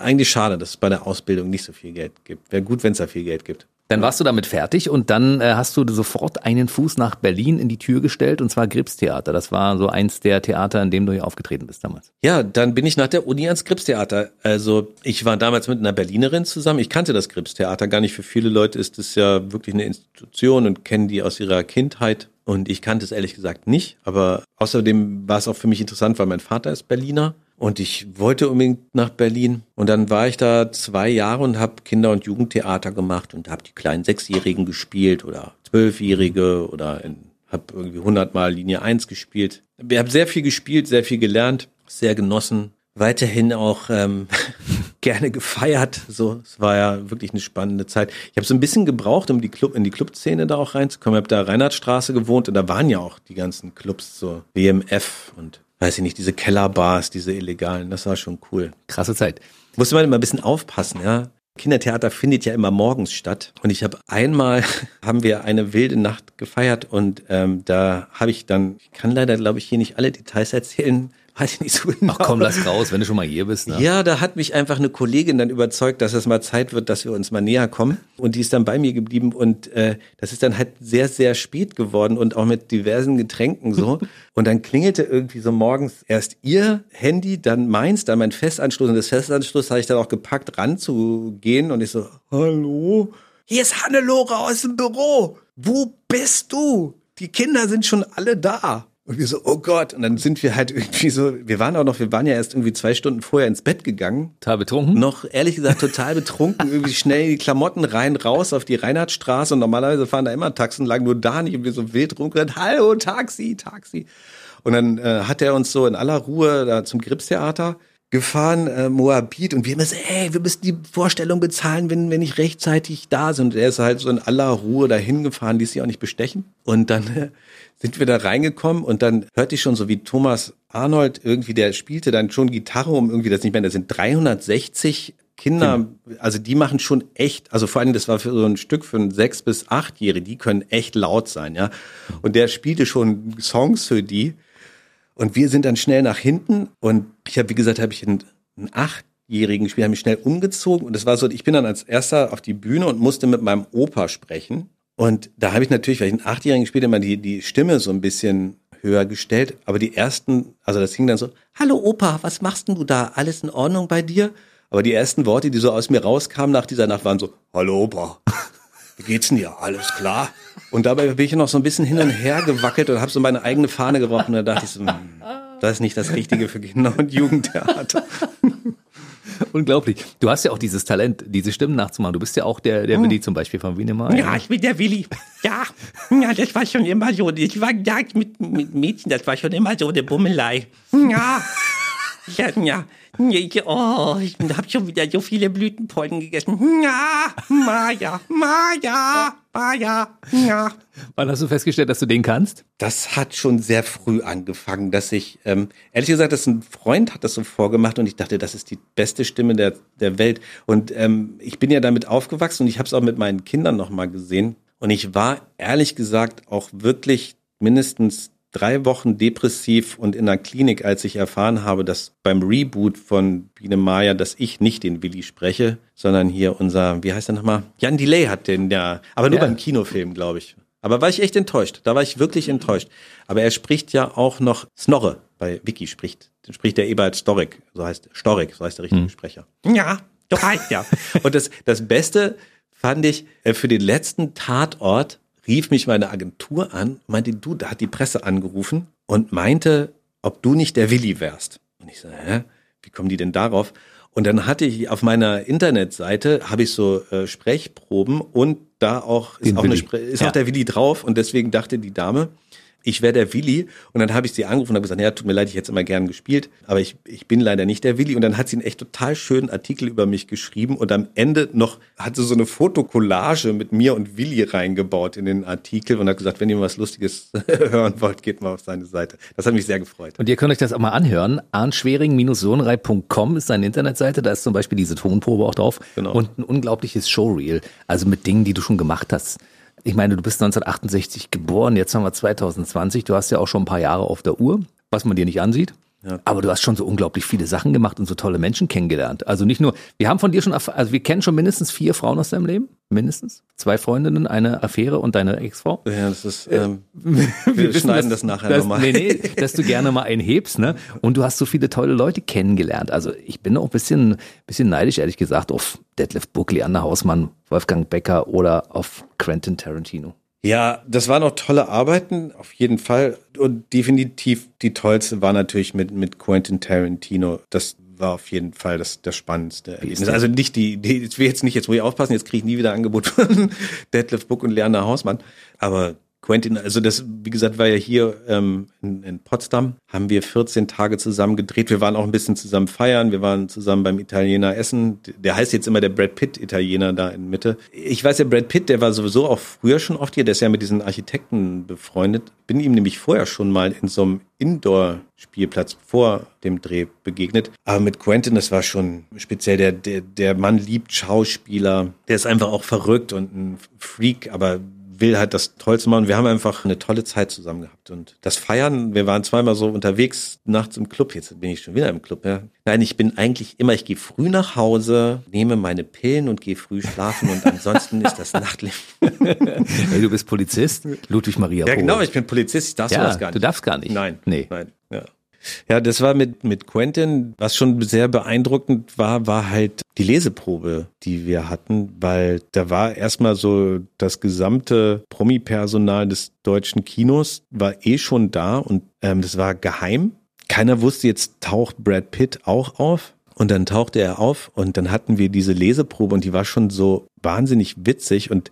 eigentlich schade, dass es bei der Ausbildung nicht so viel Geld gibt. Wäre gut, wenn es da viel Geld gibt. Dann warst du damit fertig und dann äh, hast du sofort einen Fuß nach Berlin in die Tür gestellt und zwar Gripstheater. Das war so eins der Theater, in dem du hier aufgetreten bist damals. Ja, dann bin ich nach der Uni ans Gripstheater. Also ich war damals mit einer Berlinerin zusammen. Ich kannte das Gripstheater gar nicht. Für viele Leute ist es ja wirklich eine Institution und kennen die aus ihrer Kindheit. Und ich kannte es ehrlich gesagt nicht, aber außerdem war es auch für mich interessant, weil mein Vater ist Berliner und ich wollte unbedingt nach Berlin. Und dann war ich da zwei Jahre und habe Kinder- und Jugendtheater gemacht und habe die kleinen Sechsjährigen gespielt oder Zwölfjährige oder habe irgendwie hundertmal Linie 1 gespielt. Wir haben sehr viel gespielt, sehr viel gelernt, sehr genossen. Weiterhin auch ähm, gerne gefeiert. So, es war ja wirklich eine spannende Zeit. Ich habe so ein bisschen gebraucht, um die Club in die Clubszene da auch reinzukommen. Ich habe da Reinhardtstraße gewohnt und da waren ja auch die ganzen Clubs so WMF und weiß ich nicht, diese Kellerbars, diese illegalen. Das war schon cool. Krasse Zeit. Musste man immer ein bisschen aufpassen, ja. Kindertheater findet ja immer morgens statt. Und ich habe einmal, haben wir eine wilde Nacht gefeiert und ähm, da habe ich dann, ich kann leider, glaube ich, hier nicht alle Details erzählen, weiß ich nicht so genau. Ach komm, lass raus, wenn du schon mal hier bist. Ne? Ja, da hat mich einfach eine Kollegin dann überzeugt, dass es mal Zeit wird, dass wir uns mal näher kommen. Und die ist dann bei mir geblieben und äh, das ist dann halt sehr, sehr spät geworden und auch mit diversen Getränken so. und dann klingelte irgendwie so morgens erst ihr Handy, dann meins, dann mein Festanschluss. Und das Festanschluss habe ich dann auch gepackt, ranzugehen und ich so, hallo? Hier ist Hannelore aus dem Büro. Wo bist du? Die Kinder sind schon alle da. Und wir so, oh Gott. Und dann sind wir halt irgendwie so, wir waren auch noch, wir waren ja erst irgendwie zwei Stunden vorher ins Bett gegangen. Total betrunken? Noch, ehrlich gesagt, total betrunken. irgendwie schnell die Klamotten rein, raus auf die Reinhardtstraße. Und normalerweise fahren da immer Taxen, lagen nur da nicht. Und wir so wild rumgerannt, hallo, Taxi, Taxi. Und dann äh, hat er uns so in aller Ruhe da zum Gripstheater gefahren, äh, Moabit, und wir immer so, ey, wir müssen die Vorstellung bezahlen, wenn, wenn ich rechtzeitig da sind. Und er ist halt so in aller Ruhe dahin gefahren, ließ sich auch nicht bestechen. Und dann äh, sind wir da reingekommen und dann hörte ich schon so, wie Thomas Arnold irgendwie, der spielte dann schon Gitarre, um irgendwie das nicht mehr, da sind 360 Kinder, also die machen schon echt, also vor allem, das war für so ein Stück für ein sechs bis achtjährige, die können echt laut sein, ja. Und der spielte schon Songs für die. Und wir sind dann schnell nach hinten und ich habe, wie gesagt, habe ich einen, einen achtjährigen Spieler mich schnell umgezogen und es war so, ich bin dann als erster auf die Bühne und musste mit meinem Opa sprechen. Und da habe ich natürlich, weil ich einen Achtjährigen gespielt immer die, die Stimme so ein bisschen höher gestellt. Aber die ersten, also das hing dann so, Hallo Opa, was machst denn du da? Alles in Ordnung bei dir? Aber die ersten Worte, die so aus mir rauskamen nach dieser Nacht, waren so, Hallo Opa, wie geht's denn dir? Alles klar? Und dabei bin ich noch so ein bisschen hin und her gewackelt und habe so meine eigene Fahne gebrochen. Und da dachte ich so, hm, das ist nicht das Richtige für Kinder- und Jugendtheater. Unglaublich. Du hast ja auch dieses Talent, diese Stimmen nachzumachen. Du bist ja auch der, der Willi zum Beispiel von Wienemar. Ja, ich bin der Willi. Ja, ja, das war schon immer so. Ich war ja mit, mit Mädchen, das war schon immer so eine Bummelei. Ja, ja, ja. Ich, oh, ich habe schon wieder so viele Blütenpollen gegessen. Ja, Maja, Maja, Maja, ja. Wann hast du festgestellt, dass du den kannst? Das hat schon sehr früh angefangen, dass ich, ähm, ehrlich gesagt, dass ein Freund hat das so vorgemacht und ich dachte, das ist die beste Stimme der, der Welt. Und ähm, ich bin ja damit aufgewachsen und ich habe es auch mit meinen Kindern nochmal gesehen. Und ich war ehrlich gesagt auch wirklich mindestens drei Wochen depressiv und in der Klinik, als ich erfahren habe, dass beim Reboot von Biene Maya, dass ich nicht den Willi spreche, sondern hier unser, wie heißt er nochmal? Jan Delay hat den ja, aber nur Ja. beim Kinofilm, glaube ich. Aber war ich echt enttäuscht. Da war ich wirklich enttäuscht. Aber er spricht ja auch noch Snorre. Bei Wiki spricht, spricht der Ebert Storik. So heißt Storik, so heißt der richtige Sprecher. Ja, heißt ja. Und das, das Beste fand ich, äh, für den letzten Tatort rief mich meine Agentur an, meinte, du, da hat die Presse angerufen und meinte, ob du nicht der Willi wärst. Und ich so, hä? Wie kommen die denn darauf? Und dann hatte ich auf meiner Internetseite, habe ich so äh, Sprechproben und da auch ist, Den auch, eine. Spre ist Ja. auch der Willi drauf und deswegen dachte die Dame, ich wäre der Willi und dann habe ich sie angerufen und habe gesagt, ja, tut mir leid, ich hätte es immer gern gespielt, aber ich, ich bin leider nicht der Willi. Und dann hat sie einen echt total schönen Artikel über mich geschrieben und am Ende noch hat sie so eine Fotokollage mit mir und Willi reingebaut in den Artikel und hat gesagt, wenn ihr was Lustiges hören wollt, geht mal auf seine Seite. Das hat mich sehr gefreut. Und ihr könnt euch das auch mal anhören. arnschwering-sohnrei.com ist seine Internetseite. Da ist zum Beispiel diese Tonprobe auch drauf. Genau. Und ein unglaubliches Showreel. Also mit Dingen, die du schon gemacht hast. Ich meine, du bist 1968 geboren. Jetzt haben wir 2020. Du hast ja auch schon ein paar Jahre auf der Uhr, was man dir nicht ansieht. Ja. Aber du hast schon so unglaublich viele Sachen gemacht und so tolle Menschen kennengelernt. Also nicht nur, wir haben von dir schon, also wir kennen schon mindestens vier Frauen aus deinem Leben. Mindestens. Zwei Freundinnen, eine Affäre und deine Ex-Frau. Ja, das ist, ähm, wir wissen, schneiden dass- das nachher dass, nochmal. Nee, nee, dass du gerne mal einen hebst, ne? Und du hast so viele tolle Leute kennengelernt. Also ich bin auch ein bisschen, bisschen neidisch, ehrlich gesagt, auf Detlef Buckley, Anna Hausmann, Wolfgang Becker oder auf Quentin Tarantino. Ja, das waren auch tolle Arbeiten, auf jeden Fall. Und definitiv die tollste war natürlich mit, mit Quentin Tarantino. Das war auf jeden Fall das, das spannendste Erlebnis. Also nicht die, die, ich will jetzt nicht, jetzt muss ich aufpassen, jetzt kriege ich nie wieder Angebot von Detlef Book und Lerner Hausmann. Aber Quentin, also das, wie gesagt, war ja hier ähm, in, in Potsdam, haben wir 14 Tage zusammen gedreht. Wir waren auch ein bisschen zusammen feiern, wir waren zusammen beim Italiener essen. Der heißt jetzt immer der Brad Pitt Italiener da in Mitte. Ich weiß ja, Brad Pitt, der war sowieso auch früher schon oft hier, der ist ja mit diesen Architekten befreundet. Bin ihm nämlich vorher schon mal in so einem Indoor-Spielplatz vor dem Dreh begegnet. Aber mit Quentin, das war schon speziell. Der, der, der Mann liebt Schauspieler. Der ist einfach auch verrückt und ein Freak, aber will halt das Tollste machen. Wir haben einfach eine tolle Zeit zusammen gehabt. Und das Feiern, wir waren zweimal so unterwegs nachts im Club. Jetzt bin ich schon wieder im Club. Ja. Nein, ich bin eigentlich immer, ich gehe früh nach Hause, nehme meine Pillen und gehe früh schlafen und ansonsten ist das Nachtleben. hey, du bist Polizist? Ludwig Maria. Ja, genau, ich bin Polizist, ich darf ja, sowas gar nicht. Du darfst gar nicht. Nein. Nee. Nein. Ja. Ja, das war mit, mit Quentin. Was schon sehr beeindruckend war, war halt die Leseprobe, die wir hatten, weil da war erstmal so das gesamte Promi-Personal des deutschen Kinos war eh schon da und ähm, das war geheim. Keiner wusste, jetzt taucht Brad Pitt auch auf. Und dann tauchte er auf und dann hatten wir diese Leseprobe und die war schon so wahnsinnig witzig. Und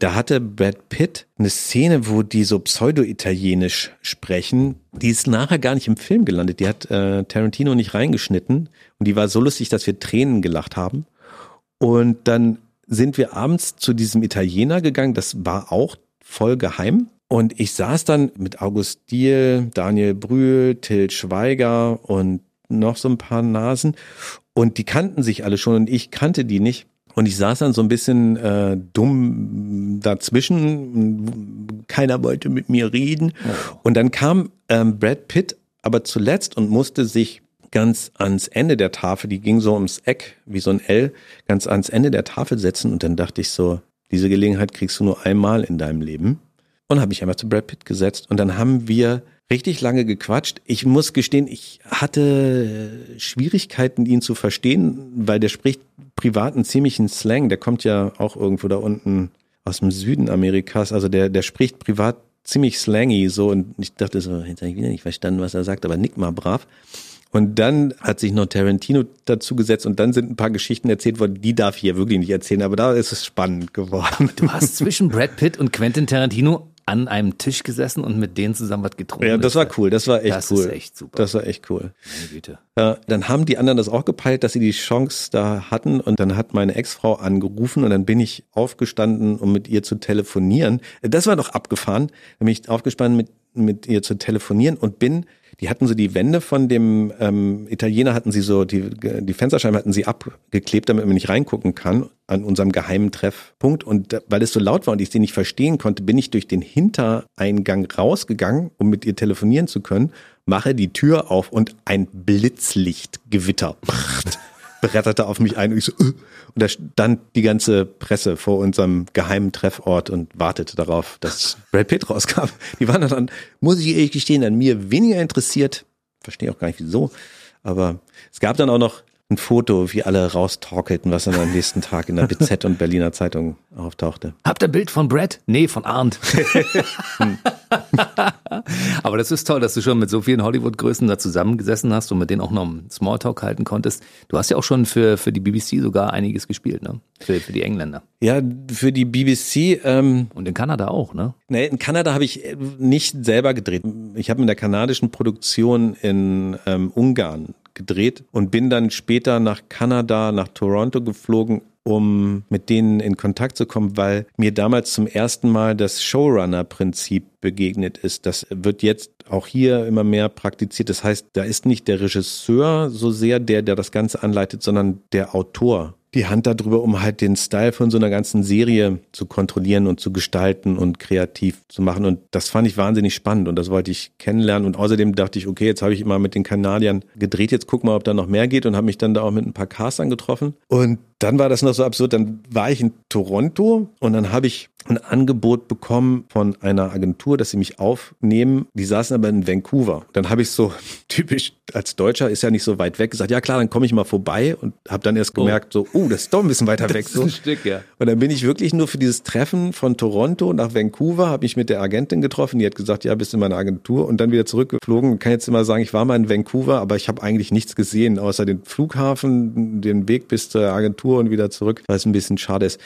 da hatte Brad Pitt eine Szene, wo die so pseudo-italienisch sprechen. Die ist nachher gar nicht im Film gelandet. Die hat äh, Tarantino nicht reingeschnitten. Und die war so lustig, dass wir Tränen gelacht haben. Und dann sind wir abends zu diesem Italiener gegangen. Das war auch voll geheim. Und ich saß dann mit August Diel, Daniel Brühl, Till Schweiger und noch so ein paar Nasen und die kannten sich alle schon und ich kannte die nicht. Und ich saß dann so ein bisschen äh, dumm dazwischen. Keiner wollte mit mir reden. Und dann kam ähm, Brad Pitt aber zuletzt und musste sich ganz ans Ende der Tafel, die ging so ums Eck, wie so ein L, ganz ans Ende der Tafel setzen. Und dann dachte ich so, diese Gelegenheit kriegst du nur einmal in deinem Leben. Und habe ich einfach zu Brad Pitt gesetzt. Und dann haben wir richtig lange gequatscht. Ich muss gestehen, ich hatte Schwierigkeiten, ihn zu verstehen, weil der spricht privat einen ziemlichen Slang. Der kommt ja auch irgendwo da unten aus dem Süden Amerikas. Also der, der spricht privat ziemlich slangy so und ich dachte so, jetzt habe ich wieder nicht verstanden, was er sagt, aber nick mal brav. Und dann hat sich noch Tarantino dazu gesetzt und dann sind ein paar Geschichten erzählt worden, die darf ich hier wirklich nicht erzählen, aber da ist es spannend geworden. Du hast zwischen Brad Pitt und Quentin Tarantino an einem Tisch gesessen und mit denen zusammen was getrunken. Ja, das war cool, das war echt das cool. Das ist echt super. Das war echt cool. Meine Güte. Ja, dann haben die anderen das auch gepeilt, dass sie die Chance da hatten und dann hat meine Ex-Frau angerufen und dann bin ich aufgestanden, um mit ihr zu telefonieren. Das war doch abgefahren. Bin ich aufgestanden, mit, mit ihr zu telefonieren und bin die hatten so die Wände von dem ähm, Italiener hatten sie so, die, die Fensterscheiben hatten sie abgeklebt, damit man nicht reingucken kann an unserem geheimen Treffpunkt. Und weil es so laut war und ich sie nicht verstehen konnte, bin ich durch den Hintereingang rausgegangen, um mit ihr telefonieren zu können, mache die Tür auf und ein Blitzlichtgewitter bretterte auf mich ein und ich so, äh, und da stand die ganze Presse vor unserem geheimen Treffort und wartete darauf, dass Brad Pitt rauskam. Die waren dann, muss ich ehrlich gestehen, an mir weniger interessiert. Verstehe auch gar nicht wieso. Aber es gab dann auch noch ein Foto, wie alle raustorkelten, was dann am nächsten Tag in der BZ und Berliner Zeitung auftauchte. Habt ihr Bild von Brad? Nee, von Arndt. Aber das ist toll, dass du schon mit so vielen Hollywood-Größen da zusammengesessen hast und mit denen auch noch einen Smalltalk halten konntest. Du hast ja auch schon für, für die BBC sogar einiges gespielt, ne? Für, für die Engländer. Ja, für die BBC. Ähm, und in Kanada auch, ne? Nee, in Kanada habe ich nicht selber gedreht. Ich habe in der kanadischen Produktion in ähm, Ungarn gedreht und bin dann später nach Kanada, nach Toronto geflogen, um mit denen in Kontakt zu kommen, weil mir damals zum ersten Mal das Showrunner-Prinzip begegnet ist. Das wird jetzt auch hier immer mehr praktiziert. Das heißt, da ist nicht der Regisseur so sehr der, der das Ganze anleitet, sondern der Autor die Hand darüber, um halt den Style von so einer ganzen Serie zu kontrollieren und zu gestalten und kreativ zu machen. Und das fand ich wahnsinnig spannend und das wollte ich kennenlernen. Und außerdem dachte ich, okay, jetzt habe ich immer mit den Kanadiern gedreht, jetzt guck mal, ob da noch mehr geht und habe mich dann da auch mit ein paar Castern getroffen. Und dann war das noch so absurd. Dann war ich in Toronto und dann habe ich ein Angebot bekommen von einer Agentur, dass sie mich aufnehmen. Die saßen aber in Vancouver. Dann habe ich so typisch als Deutscher ist ja nicht so weit weg gesagt, ja klar, dann komme ich mal vorbei und habe dann erst gemerkt, so, oh, das ist doch ein bisschen weiter weg. So. ein Stück, ja. Und dann bin ich wirklich nur für dieses Treffen von Toronto nach Vancouver, habe mich mit der Agentin getroffen, die hat gesagt, ja, bist in meiner Agentur und dann wieder zurückgeflogen. Ich kann jetzt immer sagen, ich war mal in Vancouver, aber ich habe eigentlich nichts gesehen, außer den Flughafen, den Weg bis zur Agentur und wieder zurück, weil es ein bisschen schade ist.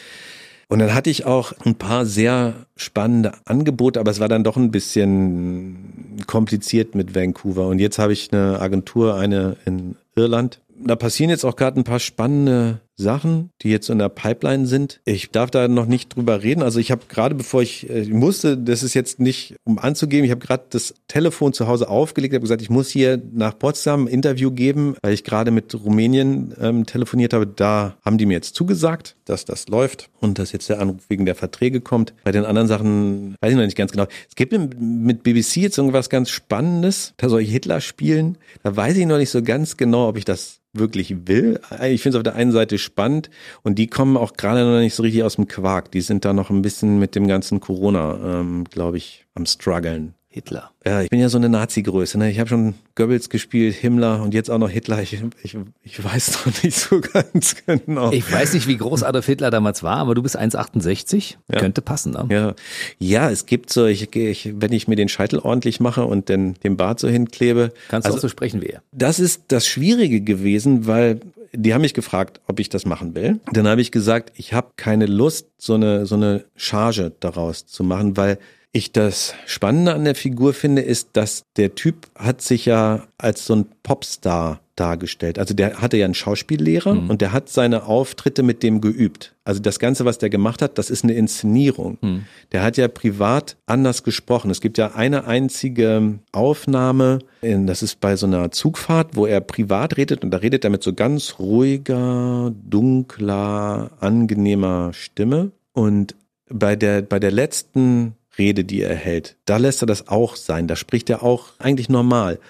Und dann hatte ich auch ein paar sehr spannende Angebote, aber es war dann doch ein bisschen kompliziert mit Vancouver. Und jetzt habe ich eine Agentur, eine in Irland. Da passieren jetzt auch gerade ein paar spannende Sachen, die jetzt in der Pipeline sind. Ich darf da noch nicht drüber reden. Also ich habe gerade, bevor ich, äh, ich musste, das ist jetzt nicht um anzugeben, ich habe gerade das Telefon zu Hause aufgelegt, habe gesagt, ich muss hier nach Potsdam ein Interview geben, weil ich gerade mit Rumänien ähm, telefoniert habe. Da haben die mir jetzt zugesagt, dass das läuft und dass jetzt der Anruf wegen der Verträge kommt. Bei den anderen Sachen weiß ich noch nicht ganz genau. Es gibt mit BBC jetzt irgendwas ganz Spannendes. Da soll ich Hitler spielen. Da weiß ich noch nicht so ganz genau, ob ich das wirklich will. Ich finde es auf der einen Seite spannend und die kommen auch gerade noch nicht so richtig aus dem Quark. Die sind da noch ein bisschen mit dem ganzen Corona, ähm, glaube ich, am struggeln. Hitler. Ja, ich bin ja so eine Nazi-Größe. Ne? Ich habe schon Goebbels gespielt, Himmler und jetzt auch noch Hitler. Ich, ich, ich weiß noch nicht so ganz genau. Ich weiß nicht, wie groß Adolf Hitler damals war, aber du bist 1,68. Ja. Könnte passen, ne? Ja. ja, es gibt so, ich, ich, wenn ich mir den Scheitel ordentlich mache und den, den Bart so hinklebe. Kannst also, du auch so sprechen wie er. Das ist das Schwierige gewesen, weil die haben mich gefragt, ob ich das machen will. Dann habe ich gesagt, ich habe keine Lust, so eine, so eine Charge daraus zu machen, weil ich das Spannende an der Figur finde, ist, dass der Typ hat sich ja als so ein Popstar dargestellt. Also der hatte ja einen Schauspiellehrer mhm. und der hat seine Auftritte mit dem geübt. Also das Ganze, was der gemacht hat, das ist eine Inszenierung. Mhm. Der hat ja privat anders gesprochen. Es gibt ja eine einzige Aufnahme, das ist bei so einer Zugfahrt, wo er privat redet und da redet er mit so ganz ruhiger, dunkler, angenehmer Stimme. Und bei der, bei der letzten Rede, die er hält, da lässt er das auch sein. Da spricht er auch eigentlich normal.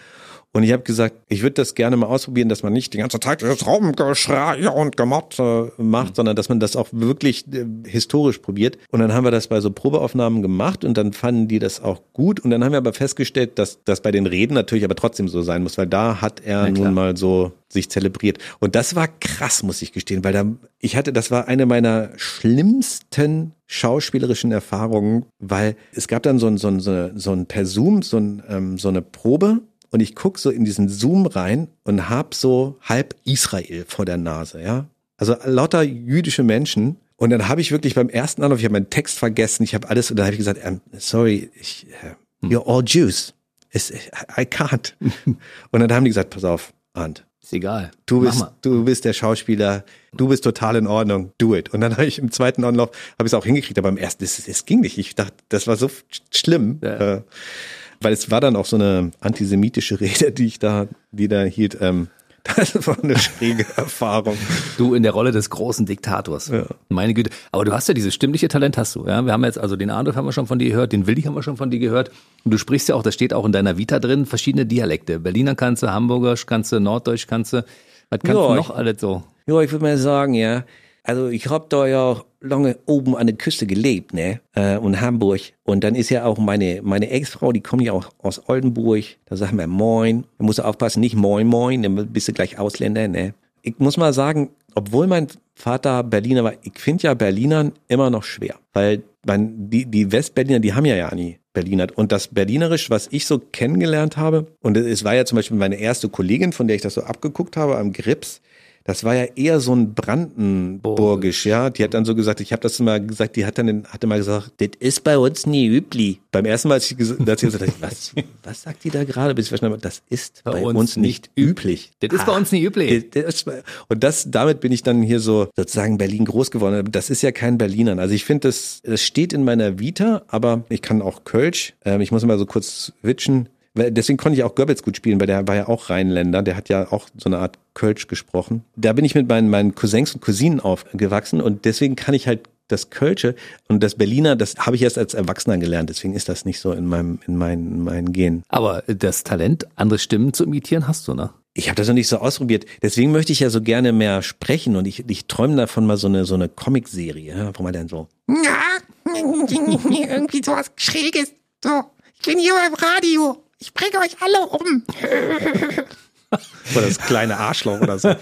Und ich habe gesagt, ich würde das gerne mal ausprobieren, dass man nicht den ganzen Tag das Raumgeschrei und Gemotte macht, mhm. sondern dass man das auch wirklich äh, historisch probiert. Und dann haben wir das bei so Probeaufnahmen gemacht und dann fanden die das auch gut. Und dann haben wir aber festgestellt, dass das bei den Reden natürlich aber trotzdem so sein muss, weil da hat er nun mal so sich zelebriert. Und das war krass, muss ich gestehen, weil da, ich hatte, das war eine meiner schlimmsten schauspielerischen Erfahrungen, weil es gab dann so ein, so ein, so ein per Zoom, so, ein, ähm, so eine Probe und ich guck so in diesen Zoom rein und hab so halb Israel vor der Nase, ja. Also lauter jüdische Menschen. Und dann habe ich wirklich beim ersten Anruf, ich habe meinen Text vergessen, ich habe alles und dann habe ich gesagt, um, sorry, ich, uh, you're all Jews. It's, I can't. und dann haben die gesagt, pass auf, Arndt. Ist egal. Du bist, du bist der Schauspieler, du bist total in Ordnung, do it. Und dann habe ich im zweiten Anlauf, habe ich es auch hingekriegt, aber im ersten, es, es ging nicht. Ich dachte, das war so schlimm. Ja. Weil es war dann auch so eine antisemitische Rede, die ich da, die da hielt. Ähm, das war eine schräge Erfahrung. Du in der Rolle des großen Diktators. Ja. Meine Güte. Aber du hast ja dieses stimmliche Talent, hast du. Ja, wir haben jetzt also den Adolf haben wir schon von dir gehört, den Willi haben wir schon von dir gehört. Und du sprichst ja auch, das steht auch in deiner Vita drin, verschiedene Dialekte. Berliner kannst du, Hamburgerisch kannst du, Norddeutsch kannst du. Was kannst ja, du noch alles so? Ja, ich würde mal sagen, ja. Also ich habe da ja lange oben an der Küste gelebt, ne? Äh, und Hamburg. Und dann ist ja auch meine, meine Ex-Frau, die kommt ja auch aus Oldenburg. Da sagen wir Moin. Da musst aufpassen, nicht Moin Moin, dann bist du gleich Ausländer, ne? Ich muss mal sagen, obwohl mein Vater Berliner war, ich finde ja Berlinern immer noch schwer. Weil man, die, die Westberliner, die haben ja ja nie Berliner. Und das Berlinerisch, was ich so kennengelernt habe, und es war ja zum Beispiel meine erste Kollegin, von der ich das so abgeguckt habe am Grips, das war ja eher so ein Brandenburgisch, ja. Die hat dann so gesagt, ich habe das immer gesagt, die hat dann hatte mal gesagt, das ist bei uns nie üblich. Beim ersten Mal, als ich, als ich gesagt habe, was, was sagt die da gerade? Bis ich verstanden habe, das ist bei, bei uns, uns, nicht üblich. Das ist ah, bei uns nicht üblich. Das, das, und das, damit bin ich dann hier so sozusagen Berlin groß geworden. Das ist ja kein Berlinern. Also ich finde, das, das steht in meiner Vita, aber ich kann auch Kölsch. Ähm, ich muss mal so kurz witschen deswegen konnte ich auch Goebbels gut spielen, weil der war ja auch Rheinländer, der hat ja auch so eine Art Kölsch gesprochen. Da bin ich mit meinen, meinen Cousins und Cousinen aufgewachsen und deswegen kann ich halt das Kölsche und das Berliner, das habe ich erst als Erwachsener gelernt, deswegen ist das nicht so in meinem, in meinen, in meinen Gen. Aber das Talent, andere Stimmen zu imitieren, hast du, ne? Ich habe das noch nicht so ausprobiert. Deswegen möchte ich ja so gerne mehr sprechen und ich, ich träume davon mal so eine so eine Comicserie, wo man dann so. Ja, irgendwie sowas Schräges. So, ich bin hier beim Radio. Ich bringe euch alle um. Oder das kleine Arschloch oder so.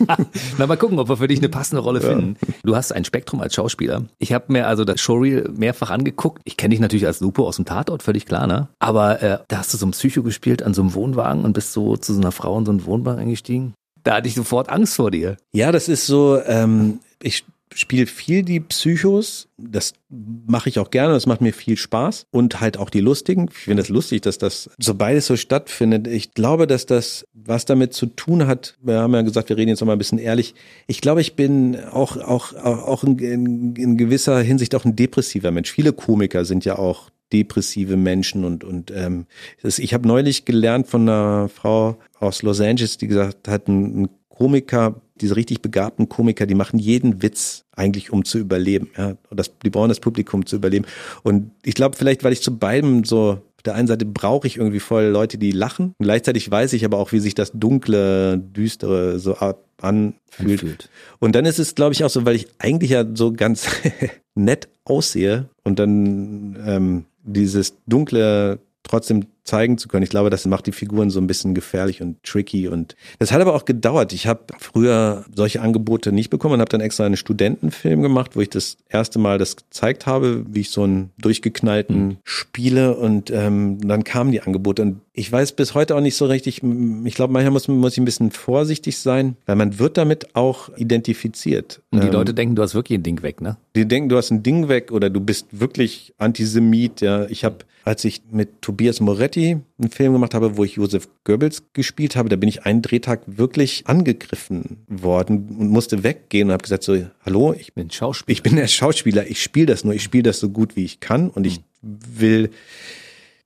Na, mal gucken, ob wir für dich eine passende Rolle finden. Du hast ein Spektrum als Schauspieler. Ich habe mir also das Showreel mehrfach angeguckt. Ich kenne dich natürlich als Lupo aus dem Tatort, völlig klar, ne? Aber äh, da hast du so ein Psycho gespielt an so einem Wohnwagen und bist so zu so einer Frau in so einen Wohnwagen eingestiegen. Da hatte ich sofort Angst vor dir. Ja, das ist so, ähm, ich spiele viel die Psychos. Das mache ich auch gerne, das macht mir viel Spaß. Und halt auch die lustigen. Ich finde das lustig, dass das so beides so stattfindet. Ich glaube, dass das was damit zu tun hat. Wir haben ja gesagt, wir reden jetzt noch mal ein bisschen ehrlich. Ich glaube, ich bin auch, auch, auch, in, in, in gewisser Hinsicht auch ein depressiver Mensch. Viele Komiker sind ja auch depressive Menschen und und ähm, ich habe neulich gelernt von einer Frau aus Los Angeles, die gesagt hat, ein, ein Komiker, diese richtig begabten Komiker, die machen jeden Witz eigentlich, um zu überleben. Ja, und das, die brauchen das Publikum zu überleben. Und ich glaube, vielleicht, weil ich zu beidem so auf der einen Seite brauche ich irgendwie voll Leute, die lachen. Und gleichzeitig weiß ich aber auch, wie sich das dunkle, düstere so anfühlt. Anfühlt. Und dann ist es, glaube ich, auch so, weil ich eigentlich ja so ganz nett aussehe und dann ähm, dieses dunkle trotzdem zeigen zu können. Ich glaube, das macht die Figuren so ein bisschen gefährlich und tricky und das hat aber auch gedauert. Ich habe früher solche Angebote nicht bekommen und habe dann extra einen Studentenfilm gemacht, wo ich das erste Mal das gezeigt habe, wie ich so einen durchgeknallten mhm. spiele und ähm, dann kamen die Angebote und ich weiß bis heute auch nicht so richtig, ich glaube, manchmal muss, muss ich ein bisschen vorsichtig sein, weil man wird damit auch identifiziert. Und die ähm, Leute denken, du hast wirklich ein Ding weg, ne? Die denken, du hast ein Ding weg oder du bist wirklich Antisemit, ja. Ich habe, als ich mit Tobias Moretti einen Film gemacht habe, wo ich Josef Goebbels gespielt habe, da bin ich einen Drehtag wirklich angegriffen worden und musste weggehen und habe gesagt so, hallo, ich bin Schauspieler. Ich bin der Schauspieler, ich spiele das nur, ich spiele das so gut wie ich kann und ich will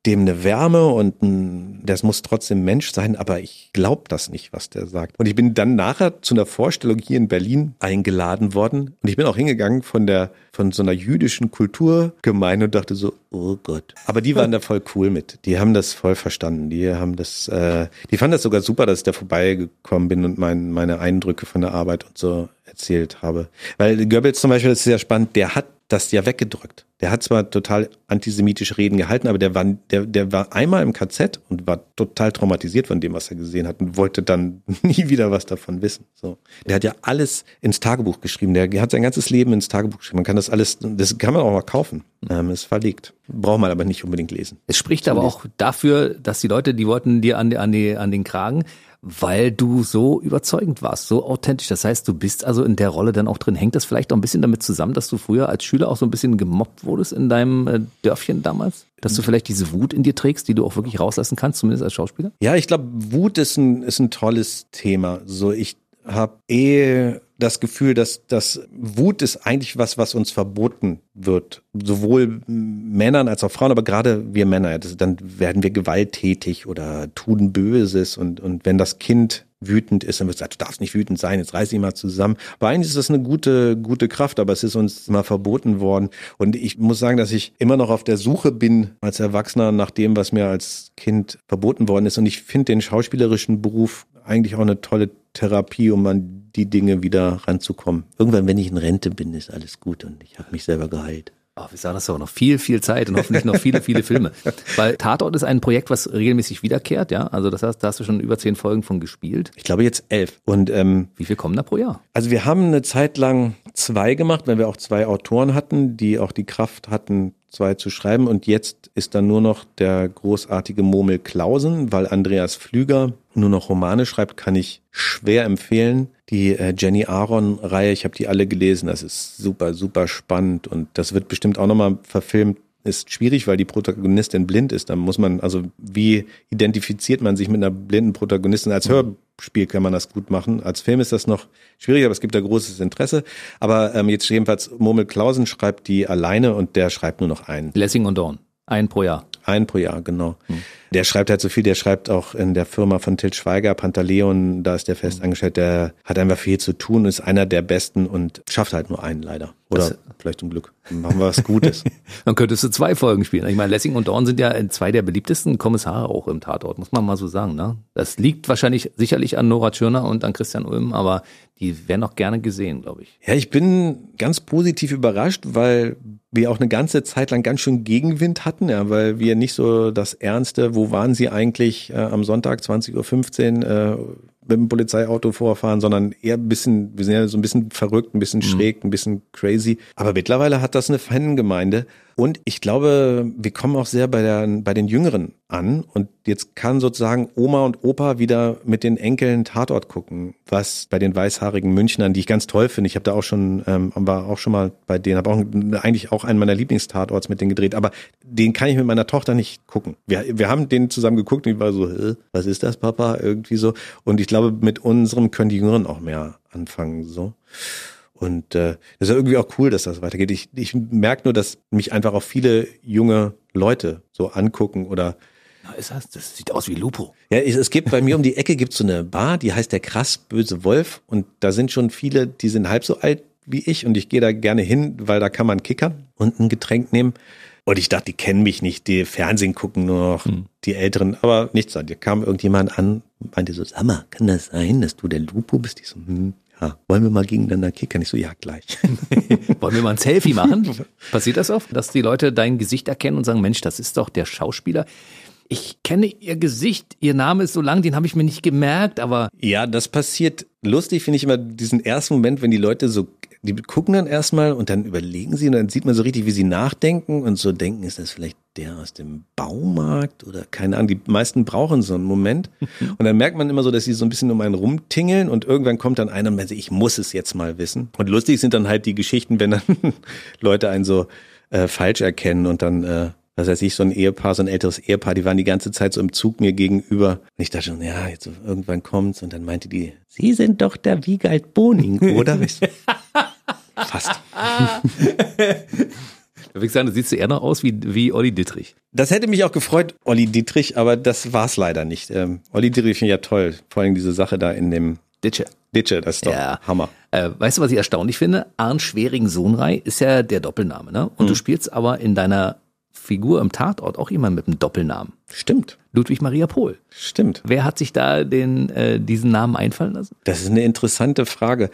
dem eine Wärme und ein, das muss trotzdem Mensch sein, aber ich glaube das nicht, was der sagt. Und ich bin dann nachher zu einer Vorstellung hier in Berlin eingeladen worden und ich bin auch hingegangen von der von so einer jüdischen Kulturgemeinde und dachte so, oh Gott. Aber die waren da voll cool mit. Die haben das voll verstanden. Die haben das, äh, die fanden das sogar super, dass ich da vorbeigekommen bin und mein, meine Eindrücke von der Arbeit und so erzählt habe. Weil Goebbels zum Beispiel, das ist sehr spannend, der hat das ja weggedrückt. Der hat zwar total antisemitische Reden gehalten, aber der war, der, der war einmal im KZ und war total traumatisiert von dem, was er gesehen hat und wollte dann nie wieder was davon wissen. So. Der hat ja alles ins Tagebuch geschrieben. Der hat sein ganzes Leben ins Tagebuch geschrieben. Man kann das alles, das kann man auch mal kaufen. Ähm, ist verlegt. Braucht man aber nicht unbedingt lesen. Es spricht aber auch dafür, dass die Leute, die wollten dir an, an, die, an den Kragen, weil du so überzeugend warst, so authentisch. Das heißt, du bist also in der Rolle dann auch drin. Hängt das vielleicht auch ein bisschen damit zusammen, dass du früher als Schüler auch so ein bisschen gemobbt wurdest in deinem äh, Dörfchen damals? Dass du vielleicht diese Wut in dir trägst, die du auch wirklich rauslassen kannst, zumindest als Schauspieler? Ja, ich glaube, Wut ist ein, ist ein tolles Thema. So, ich habe eh das Gefühl, dass dass Wut ist eigentlich was, was uns verboten wird. Sowohl Männern als auch Frauen, aber gerade wir Männer. Das, dann werden wir gewalttätig oder tun Böses und, und wenn das Kind wütend ist, dann wird gesagt, du darfst nicht wütend sein, jetzt reiß dich mal zusammen. Aber eigentlich ist das eine gute, gute Kraft, aber es ist uns mal verboten worden. Und ich muss sagen, dass ich immer noch auf der Suche bin als Erwachsener nach dem, was mir als Kind verboten worden ist. Und ich finde den schauspielerischen Beruf eigentlich auch eine tolle Therapie, um an die Dinge wieder ranzukommen. Irgendwann, wenn ich in Rente bin, ist alles gut und ich habe mich selber geheilt. Oh, wir sagen das aber noch viel, viel Zeit und hoffentlich noch viele, viele Filme. Weil Tatort ist ein Projekt, was regelmäßig wiederkehrt, ja. Also das heißt, da hast du schon über zehn Folgen von gespielt. Ich glaube jetzt elf. Und ähm, wie viel kommen da pro Jahr? Also wir haben eine Zeit lang zwei gemacht, weil wir auch zwei Autoren hatten, die auch die Kraft hatten, zwei zu schreiben. Und jetzt ist dann nur noch der großartige Momel Klausen, weil Andreas Flüger nur noch Romane schreibt, kann ich schwer empfehlen. Die äh, Jenny Aaron-Reihe, ich habe die alle gelesen, das ist super, super spannend und das wird bestimmt auch nochmal verfilmt. Ist schwierig, weil die Protagonistin blind ist. Dann muss man, also wie identifiziert man sich mit einer blinden Protagonistin? Als Hörspiel kann man das gut machen. Als Film ist das noch schwieriger, aber es gibt da großes Interesse. Aber ähm, jetzt jedenfalls Murmel Klausen schreibt die alleine und der schreibt nur noch einen. Lessing und Dorn. Ein pro Jahr. Einen pro Jahr, genau. Der schreibt halt so viel, der schreibt auch in der Firma von Til Schweiger, Pantaleon, da ist der fest angestellt, der hat einfach viel zu tun, ist einer der besten und schafft halt nur einen leider. Oder Das- vielleicht zum Glück. Dann machen wir was Gutes. Dann könntest du zwei Folgen spielen. Ich meine, Lessing und Dorn sind ja zwei der beliebtesten Kommissare auch im Tatort, muss man mal so sagen. Ne? Das liegt wahrscheinlich sicherlich an Nora Tschirner und an Christian Ulm, aber die wären auch gerne gesehen, glaube ich. Ja, ich bin ganz positiv überrascht, weil wir auch eine ganze Zeit lang ganz schön Gegenwind hatten, ja, weil wir nicht so das Ernste, wo waren sie eigentlich äh, am Sonntag 20.15 Uhr äh, mit dem Polizeiauto vorfahren, sondern eher ein bisschen, wir sind ja so ein bisschen verrückt, ein bisschen schräg, ein bisschen crazy. Aber mittlerweile hat das eine Fangemeinde. Und ich glaube, wir kommen auch sehr bei, der, bei den Jüngeren an. Und jetzt kann sozusagen Oma und Opa wieder mit den Enkeln Tatort gucken, was bei den weißhaarigen Münchnern, die ich ganz toll finde. Ich habe da auch schon, ähm, war auch schon mal bei denen, habe auch eigentlich auch einen meiner Lieblingstatorts mit denen gedreht. Aber den kann ich mit meiner Tochter nicht gucken. Wir, wir haben den zusammen geguckt und ich war so, was ist das, Papa? Irgendwie so. Und ich glaube, mit unserem können die Jüngeren auch mehr anfangen. So. Und äh, das ist ja irgendwie auch cool, dass das weitergeht. Ich, ich merke nur, dass mich einfach auch viele junge Leute so angucken oder Na, ist das? Das sieht aus wie Lupo. ja, es, es gibt bei mir um die Ecke gibt's so eine Bar, die heißt der krass böse Wolf und da sind schon viele, die sind halb so alt wie ich und ich gehe da gerne hin, weil da kann man kickern und ein Getränk nehmen. Und ich dachte, die kennen mich nicht, die Fernsehen gucken nur noch die Älteren, aber nichts. Da kam irgendjemand an, meinte so, sag mal, kann das sein, dass du der Lupo bist? Ich so, hm, ja, wollen wir mal gegeneinander kickern? Ich so, ja, gleich. Wollen wir mal ein Selfie machen? Passiert das oft, dass die Leute dein Gesicht erkennen und sagen, Mensch, das ist doch der Schauspieler. Ich kenne ihr Gesicht, ihr Name ist so lang, den habe ich mir nicht gemerkt, aber Ja, das passiert. Lustig finde ich immer diesen ersten Moment, wenn die Leute so, die gucken dann erstmal und dann überlegen sie und dann sieht man so richtig, wie sie nachdenken und so denken, ist das vielleicht der aus dem Baumarkt oder keine Ahnung. Die meisten brauchen so einen Moment und dann merkt man immer so, dass sie so ein bisschen um einen rumtingeln und irgendwann kommt dann einer und meint, ich muss es jetzt mal wissen. Und lustig sind dann halt die Geschichten, wenn dann Leute einen so äh, falsch erkennen und dann äh, was weiß ich, so ein Ehepaar, so ein älteres Ehepaar, die waren die ganze Zeit so im Zug mir gegenüber. Und ich dachte schon, ja, jetzt irgendwann kommt's. Und dann meinte die, Sie sind doch der Wiegald Boning, oder? Fast. da würde ich sagen, du siehst eher noch aus wie, wie Olli Dittrich. Das hätte mich auch gefreut, Olli Dietrich, aber das war's leider nicht. Ähm, Olli Dietrich finde ich ja toll. Vor allem diese Sache da in dem Ditsche. Ditsche, das ist doch Ja. Hammer. Äh, weißt du, was ich erstaunlich finde? Arndt Schwering-Sohnrei ist ja der Doppelname, ne? Und du spielst aber in deiner Figur im Tatort auch jemand mit einem Doppelnamen. Stimmt, Ludwig Maria Pohl. stimmt. Wer hat sich da den, äh, diesen Namen einfallen lassen? Das ist eine interessante Frage.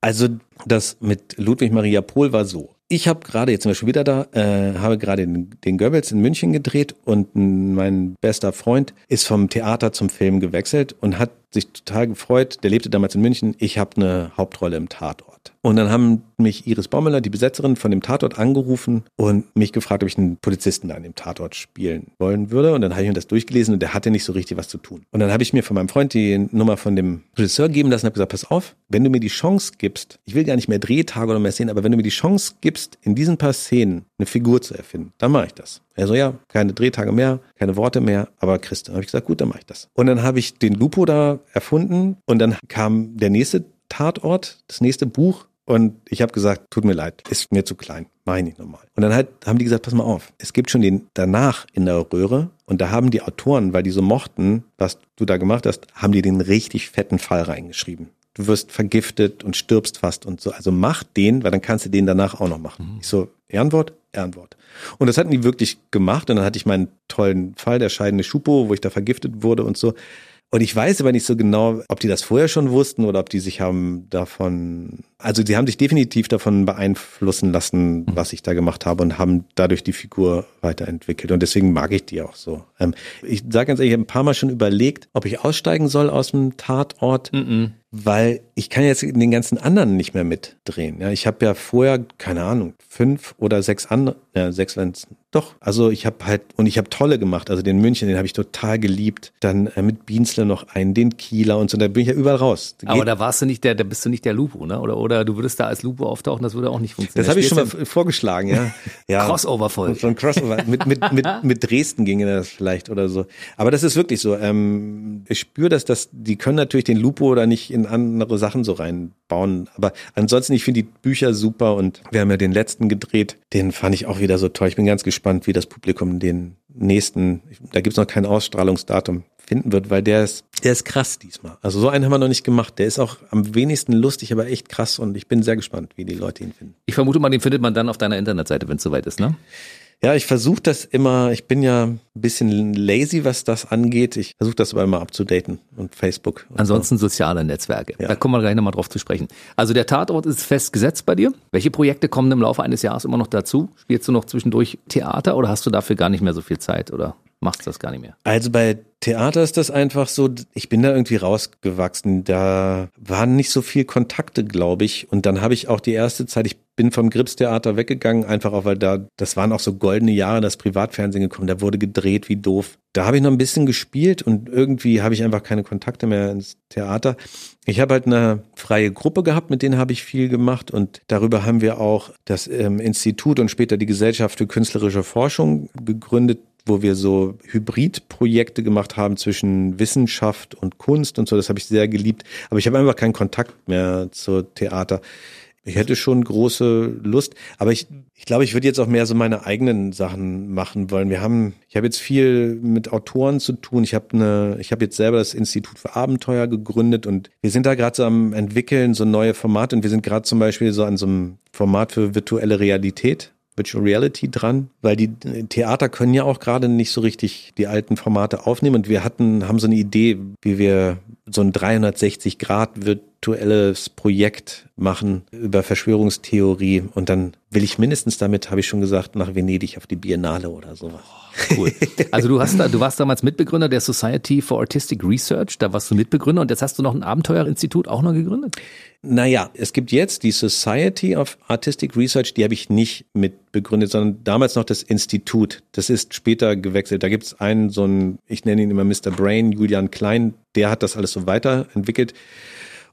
Also das mit Ludwig Maria Pohl war so. Ich habe gerade jetzt zum Beispiel wieder da, äh, habe gerade den, den Goebbels in München gedreht und mein bester Freund ist vom Theater zum Film gewechselt und hat sich total gefreut. Der lebte damals in München. Ich habe eine Hauptrolle im Tatort. Und dann haben mich Iris Baumüller, die Besetzerin von dem Tatort, angerufen und mich gefragt, ob ich einen Polizisten da in dem Tatort spielen wollen würde. Und dann habe ich mir das durchgelesen und der hatte nicht so richtig was zu tun. Und dann habe ich mir von meinem Freund die Nummer von dem Regisseur geben lassen und habe gesagt, pass auf, wenn du mir die Chance gibst, ich will gar nicht mehr Drehtage oder mehr sehen, aber wenn du mir die Chance gibst, in diesen paar Szenen eine Figur zu erfinden, dann mache ich das. Er so, ja, keine Drehtage mehr, keine Worte mehr, aber Christa. Dann habe ich gesagt, gut, dann mache ich das. Und dann habe ich den Lupo da erfunden und dann kam der nächste Tatort, das nächste Buch und ich habe gesagt, tut mir leid, ist mir zu klein, mach ich nicht nochmal. Und dann halt haben die gesagt, pass mal auf, es gibt schon den danach in der Röhre und da haben die Autoren, weil die so mochten, was du da gemacht hast, haben die den richtig fetten Fall reingeschrieben. Du wirst vergiftet und stirbst fast und so. Also mach den, weil dann kannst du den danach auch noch machen. Ich so, Ehrenwort? Ehrenwort. Und das hatten die wirklich gemacht und dann hatte ich meinen tollen Fall, der scheidende Schupo, wo ich da vergiftet wurde und so. Und ich weiß aber nicht so genau, ob die das vorher schon wussten oder ob die sich haben davon, also sie haben sich definitiv davon beeinflussen lassen, was ich da gemacht habe und haben dadurch die Figur weiterentwickelt. Und deswegen mag ich die auch so. Ähm, ich sage ganz ehrlich, ich habe ein paar Mal schon überlegt, ob ich aussteigen soll aus dem Tatort, weil ich kann jetzt den ganzen anderen nicht mehr mitdrehen. Ja, ich habe ja vorher, keine Ahnung, fünf oder sechs andere, ja, sechs doch. Also ich habe halt, und ich habe tolle gemacht. Also den München, den habe ich total geliebt. Dann äh, mit Bienzle noch einen, den Kieler und so, da bin ich ja überall raus. Aber Geht- da warst du nicht der, da bist du nicht der Lupo, ne? Oder, oder du würdest da als Lupo auftauchen, das würde auch nicht funktionieren. Das habe ich schon mal vorgeschlagen, ja. ja. du Crossover-Folge. So ein Crossover. mit, mit, mit, mit Dresden ginge das vielleicht oder so. Aber das ist wirklich so. Ähm, ich spüre, dass das, die können natürlich den Lupo oder nicht in andere Sachen so reinbauen. Aber ansonsten, ich finde die Bücher super und wir haben ja den letzten gedreht. Den fand ich auch wieder so toll. Ich bin ganz gespannt, wie das Publikum den nächsten, da gibt's noch kein Ausstrahlungsdatum, finden wird, weil der ist, der ist krass diesmal. Also so einen haben wir noch nicht gemacht. Der ist auch am wenigsten lustig, aber echt krass und ich bin sehr gespannt, wie die Leute ihn finden. Ich vermute mal, den findet man dann auf deiner Internetseite, wenn es soweit ist, ne? Ja, ich versuche das immer, ich bin ja ein bisschen lazy, was das angeht. Ich versuche das aber immer abzudaten und Facebook. Und Ansonsten soziale Netzwerke. Ja. Da kommen wir gleich nochmal drauf zu sprechen. Also der Tatort ist festgesetzt bei dir. Welche Projekte kommen im Laufe eines Jahres immer noch dazu? Spielst du noch zwischendurch Theater oder hast du dafür gar nicht mehr so viel Zeit oder machst du das gar nicht mehr? Also bei Theater ist das einfach so, ich bin da irgendwie rausgewachsen. Da waren nicht so viel Kontakte, glaube ich. Und dann habe ich auch die erste Zeit, ich bin vom Gripstheater weggegangen, einfach auch, weil da, das waren auch so goldene Jahre, das Privatfernsehen gekommen, da wurde gedreht wie doof. Da habe ich noch ein bisschen gespielt und irgendwie habe ich einfach keine Kontakte mehr ins Theater. Ich habe halt eine freie Gruppe gehabt, mit denen habe ich viel gemacht und darüber haben wir auch das ähm, Institut und später die Gesellschaft für künstlerische Forschung gegründet, wo wir so Hybridprojekte gemacht haben zwischen Wissenschaft und Kunst und so. Das habe ich sehr geliebt. Aber ich habe einfach keinen Kontakt mehr zur Theater. Ich hätte schon große Lust, aber ich, ich glaube, ich würde jetzt auch mehr so meine eigenen Sachen machen wollen. Wir haben, ich habe jetzt viel mit Autoren zu tun. Ich habe eine, ich habe jetzt selber das Institut für Abenteuer gegründet und wir sind da gerade so am entwickeln so neue Formate und wir sind gerade zum Beispiel so an so einem Format für virtuelle Realität. Virtual Reality dran, weil die Theater können ja auch gerade nicht so richtig die alten Formate aufnehmen. Und wir hatten, haben so eine Idee, wie wir so ein 360 Grad virtuelles Projekt machen über Verschwörungstheorie und dann will ich mindestens damit, habe ich schon gesagt, nach Venedig auf die Biennale oder sowas. Cool. Also du hast da, du warst damals Mitbegründer der Society for Artistic Research, da warst du Mitbegründer und jetzt hast du noch ein Abenteuerinstitut auch noch gegründet? Naja, es gibt jetzt die Society of Artistic Research, die habe ich nicht mitbegründet, sondern damals noch das Institut. Das ist später gewechselt. Da gibt es einen, so einen, ich nenne ihn immer Mr. Brain, Julian Klein, der hat das alles so weiterentwickelt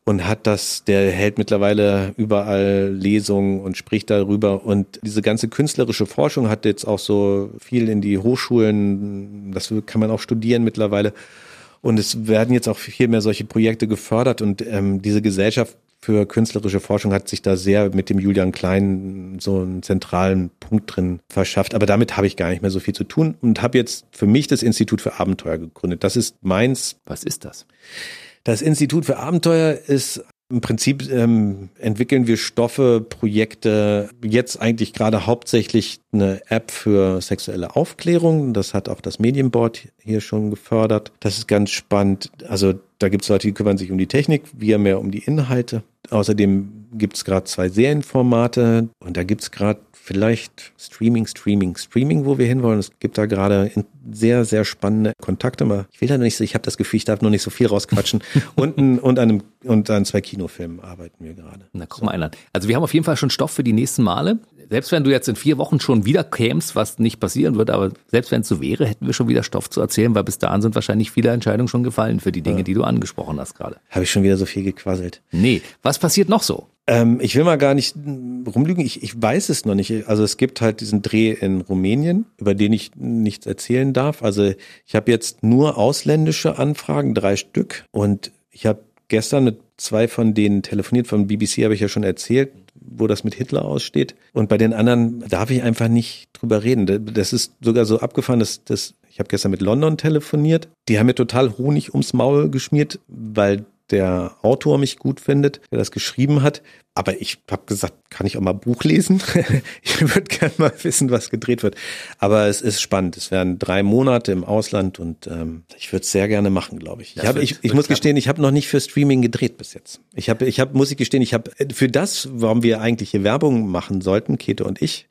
und hat das, der hält mittlerweile überall Lesungen und spricht darüber. Und diese ganze künstlerische Forschung hat jetzt auch so viel in die Hochschulen, das kann man auch studieren mittlerweile. Und es werden jetzt auch viel mehr solche Projekte gefördert und ähm, diese Gesellschaft für künstlerische Forschung hat sich da sehr mit dem Julian Klein so einen zentralen Punkt drin verschafft. Aber damit habe ich gar nicht mehr so viel zu tun und habe jetzt für mich das Institut für Abenteuer gegründet. Das ist meins. Was ist das? Das Institut für Abenteuer ist im Prinzip ähm, entwickeln wir Stoffe, Projekte, jetzt eigentlich gerade hauptsächlich eine App für sexuelle Aufklärung. Das hat auch das Medienboard hier schon gefördert. Das ist ganz spannend. Also da gibt es Leute, die kümmern sich um die Technik, wir mehr um die Inhalte. Außerdem gibt es gerade zwei Serienformate und da gibt es gerade vielleicht Streaming, Streaming, Streaming, wo wir hinwollen. Es gibt da gerade sehr, sehr spannende Kontakte. Aber ich will da nicht so, ich habe das Gefühl, ich darf noch nicht so viel rausquatschen. und, und, an einem, und an zwei Kinofilmen arbeiten wir gerade. Na, guck mal einer. Also wir haben auf jeden Fall schon Stoff für die nächsten Male. Selbst wenn du jetzt in vier Wochen schon wieder kämst, was nicht passieren wird, aber selbst wenn es so wäre, hätten wir schon wieder Stoff zu erzählen, weil bis dahin sind wahrscheinlich viele Entscheidungen schon gefallen für die Dinge, Ja. die du angesprochen hast gerade. Habe ich schon wieder so viel gequasselt. Nee, was passiert noch so? Ähm, ich will mal gar nicht rumlügen, ich, ich weiß es noch nicht. Also es gibt halt diesen Dreh in Rumänien, über den ich nichts erzählen darf. Also ich habe jetzt nur ausländische Anfragen, drei Stück. Und ich habe gestern mit zwei von denen telefoniert, von BBC habe ich ja schon erzählt, wo das mit Hitler aussteht. Und bei den anderen darf ich einfach nicht drüber reden. Das ist sogar so abgefahren, dass das, ich habe gestern mit London telefoniert. Die haben mir total Honig ums Maul geschmiert, weil der Autor mich gut findet, der das geschrieben hat. Aber ich habe gesagt, kann ich auch mal Buch lesen? ich würde gerne mal wissen, was gedreht wird. Aber es ist spannend. Es werden drei Monate im Ausland und ähm, ich würde es sehr gerne machen, glaube ich. Ich, hab, wird- ich, ich muss klappen. gestehen, ich habe noch nicht für Streaming gedreht bis jetzt. Ich habe, ich habe, muss ich gestehen, ich habe für das, warum wir eigentlich hier Werbung machen sollten, Käthe und ich,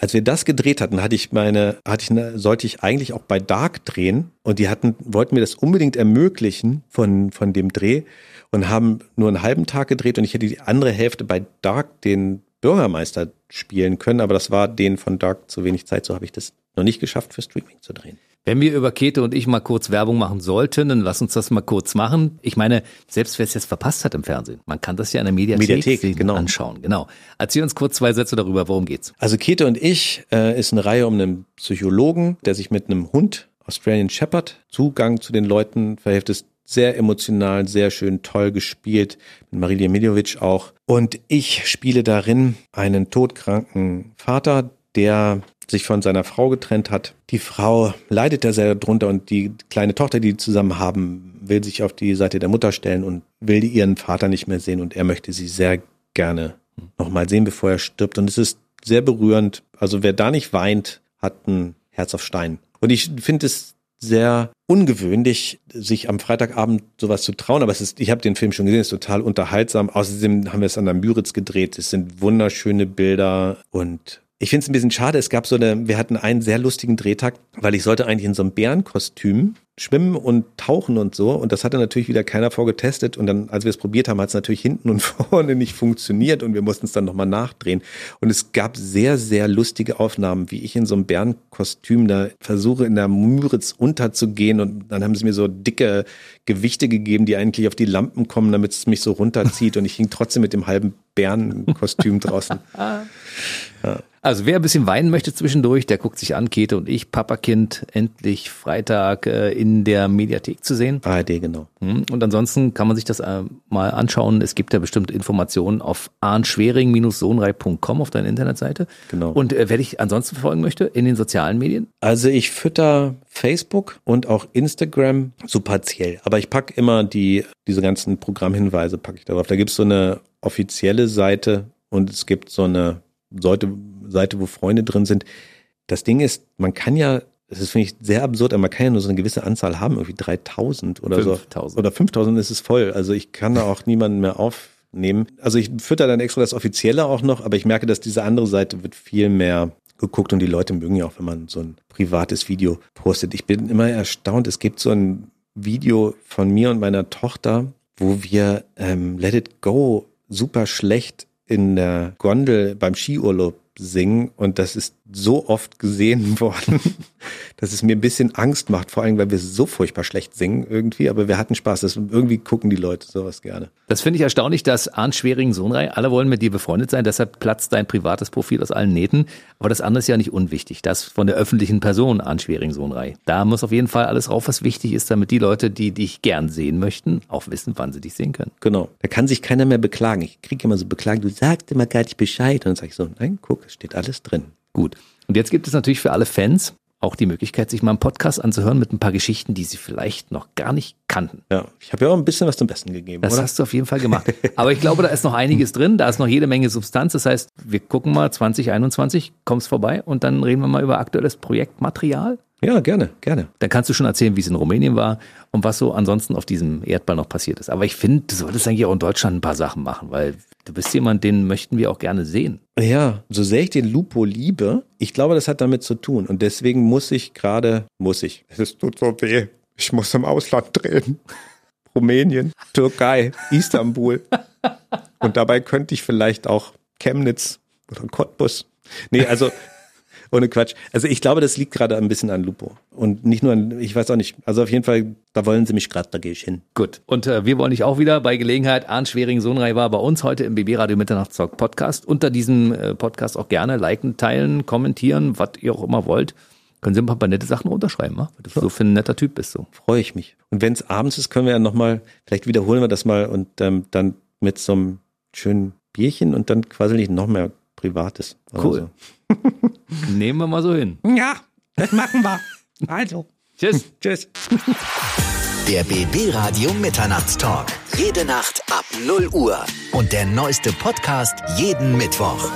als wir das gedreht hatten, hatte ich meine, hatte ich eine, sollte ich eigentlich auch bei Dark drehen und die hatten, wollten mir das unbedingt ermöglichen von von dem Dreh und haben nur einen halben Tag gedreht und ich hätte die andere Hälfte bei Dark den Bürgermeister spielen können, aber das war denen von Dark zu wenig Zeit, so habe ich das noch nicht geschafft für Streaming zu drehen. Wenn wir über Käthe und ich mal kurz Werbung machen sollten, dann lass uns das mal kurz machen. Ich meine, selbst wer es jetzt verpasst hat im Fernsehen, man kann das ja in der Mediathek, Mediathek, genau. anschauen. Genau. Erzähl uns kurz zwei Sätze darüber, worum geht's. Also Käthe und ich äh, ist eine Reihe um einen Psychologen, der sich mit einem Hund, Australian Shepherd, Zugang zu den Leuten verhilft. Ist sehr emotional, sehr schön, toll gespielt. Mit Marilia Miljovic auch. Und ich spiele darin einen todkranken Vater, der sich von seiner Frau getrennt hat. Die Frau leidet da sehr drunter und die kleine Tochter, die die zusammen haben, will sich auf die Seite der Mutter stellen und will ihren Vater nicht mehr sehen und er möchte sie sehr gerne nochmal sehen, bevor er stirbt. Und es ist sehr berührend. Also wer da nicht weint, hat ein Herz auf Stein. Und ich finde es sehr ungewöhnlich, sich am Freitagabend sowas zu trauen. Aber es ist, ich habe den Film schon gesehen, es ist total unterhaltsam. Außerdem haben wir es an der Müritz gedreht. Es sind wunderschöne Bilder und ich finde es ein bisschen schade. Es gab so eine, wir hatten einen sehr lustigen Drehtag, weil ich sollte eigentlich in so einem Bärenkostüm schwimmen und tauchen und so. Und das hatte natürlich wieder keiner vorgetestet. Und dann, als wir es probiert haben, hat es natürlich hinten und vorne nicht funktioniert und wir mussten es dann nochmal nachdrehen. Und es gab sehr, sehr lustige Aufnahmen, wie ich in so einem Bärenkostüm da versuche, in der Müritz unterzugehen. Und dann haben sie mir so dicke Gewichte gegeben, die eigentlich auf die Lampen kommen, damit es mich so runterzieht. Und ich hing trotzdem mit dem halben Bärenkostüm draußen. Also wer ein bisschen weinen möchte zwischendurch, der guckt sich an, Käthe und ich, Papakind, endlich Freitag äh, in der Mediathek zu sehen. ARD, genau. Hm, Und ansonsten kann man sich das äh, mal anschauen. Es gibt ja bestimmt Informationen auf arnschwering-sohnrei.com auf deiner Internetseite. Genau. Und äh, wer dich ansonsten verfolgen möchte, in den sozialen Medien? Also ich fütter Facebook und auch Instagram so partiell. Aber ich pack immer die, diese ganzen Programmhinweise packe ich darauf. Da gibt's so eine offizielle Seite und es gibt so eine Seite, Seite, wo Freunde drin sind. Das Ding ist, man kann ja, das ist finde ich sehr absurd, aber man kann ja nur so eine gewisse Anzahl haben, irgendwie 3000 oder 5000. so. Oder 5000 ist es voll. Also ich kann da auch niemanden mehr aufnehmen. Also ich fütter dann extra das Offizielle auch noch, aber ich merke, dass diese andere Seite wird viel mehr geguckt und die Leute mögen ja auch, wenn man so ein privates Video postet. Ich bin immer erstaunt, es gibt so ein Video von mir und meiner Tochter, wo wir ähm, Let It Go super schlecht in der Gondel beim Skiurlaub singen und das ist so oft gesehen worden, dass es mir ein bisschen Angst macht, vor allem weil wir so furchtbar schlecht singen irgendwie, aber wir hatten Spaß, das irgendwie gucken die Leute sowas gerne. Das finde ich erstaunlich, dass Arndt Schwering Sohnrei, alle wollen mit dir befreundet sein, deshalb platzt dein privates Profil aus allen Nähten. Aber das andere ist ja nicht unwichtig. Das von der öffentlichen Person Arndt Schwering Sohnrei. Da muss auf jeden Fall alles rauf, was wichtig ist, damit die Leute, die dich gern sehen möchten, auch wissen, wann sie dich sehen können. Genau. Da kann sich keiner mehr beklagen. Ich kriege immer so beklagen, du sagst immer gar nicht Bescheid. Und dann sage ich so, nein, guck, es steht alles drin. Gut. Und jetzt gibt es natürlich für alle Fans auch die Möglichkeit, sich mal einen Podcast anzuhören mit ein paar Geschichten, die sie vielleicht noch gar nicht kannten. Ja, ich habe ja auch ein bisschen was zum Besten gegeben, Das oder? hast du auf jeden Fall gemacht. Aber ich glaube, da ist noch einiges drin, da ist noch jede Menge Substanz. Das heißt, wir gucken mal 2021, kommst vorbei und dann reden wir mal über aktuelles Projektmaterial. Ja, gerne, gerne. Dann kannst du schon erzählen, wie es in Rumänien war und was so ansonsten auf diesem Erdball noch passiert ist. Aber ich finde, du solltest eigentlich auch in Deutschland ein paar Sachen machen, weil du bist jemand, den möchten wir auch gerne sehen. Ja, so sehr ich den Lupo liebe, ich glaube, das hat damit zu tun. Und deswegen muss ich gerade, muss ich. Es tut so weh. Ich muss im Ausland drehen. Rumänien, Türkei, Istanbul. Und dabei könnte ich vielleicht auch Chemnitz oder Cottbus. Nee, also ohne Quatsch. Also ich glaube, das liegt gerade ein bisschen an Lupo. Und nicht nur an, ich weiß auch nicht. Also auf jeden Fall, da wollen sie mich gerade, da gehe ich hin. Gut. Und äh, wir wollen dich auch wieder bei Gelegenheit. Arndt Schwering Sohnrei war bei uns heute im BB Radio Mitternachtstalk Podcast. Unter diesem äh, Podcast auch gerne liken, teilen, kommentieren, was ihr auch immer wollt. Können Sie ein paar nette Sachen runterschreiben, wa? weil du so für ein netter Typ bist. So. Freue ich mich. Und wenn es abends ist, können wir ja nochmal, vielleicht wiederholen wir das mal und ähm, dann mit so einem schönen Bierchen und dann quasi nicht noch mehr Privates. Cool. so. Nehmen wir mal so hin. Ja, das machen wir. Also. Tschüss. Tschüss. Der BB Radio Mitternachtstalk. Jede Nacht ab 0 Uhr. Und der neueste Podcast jeden Mittwoch.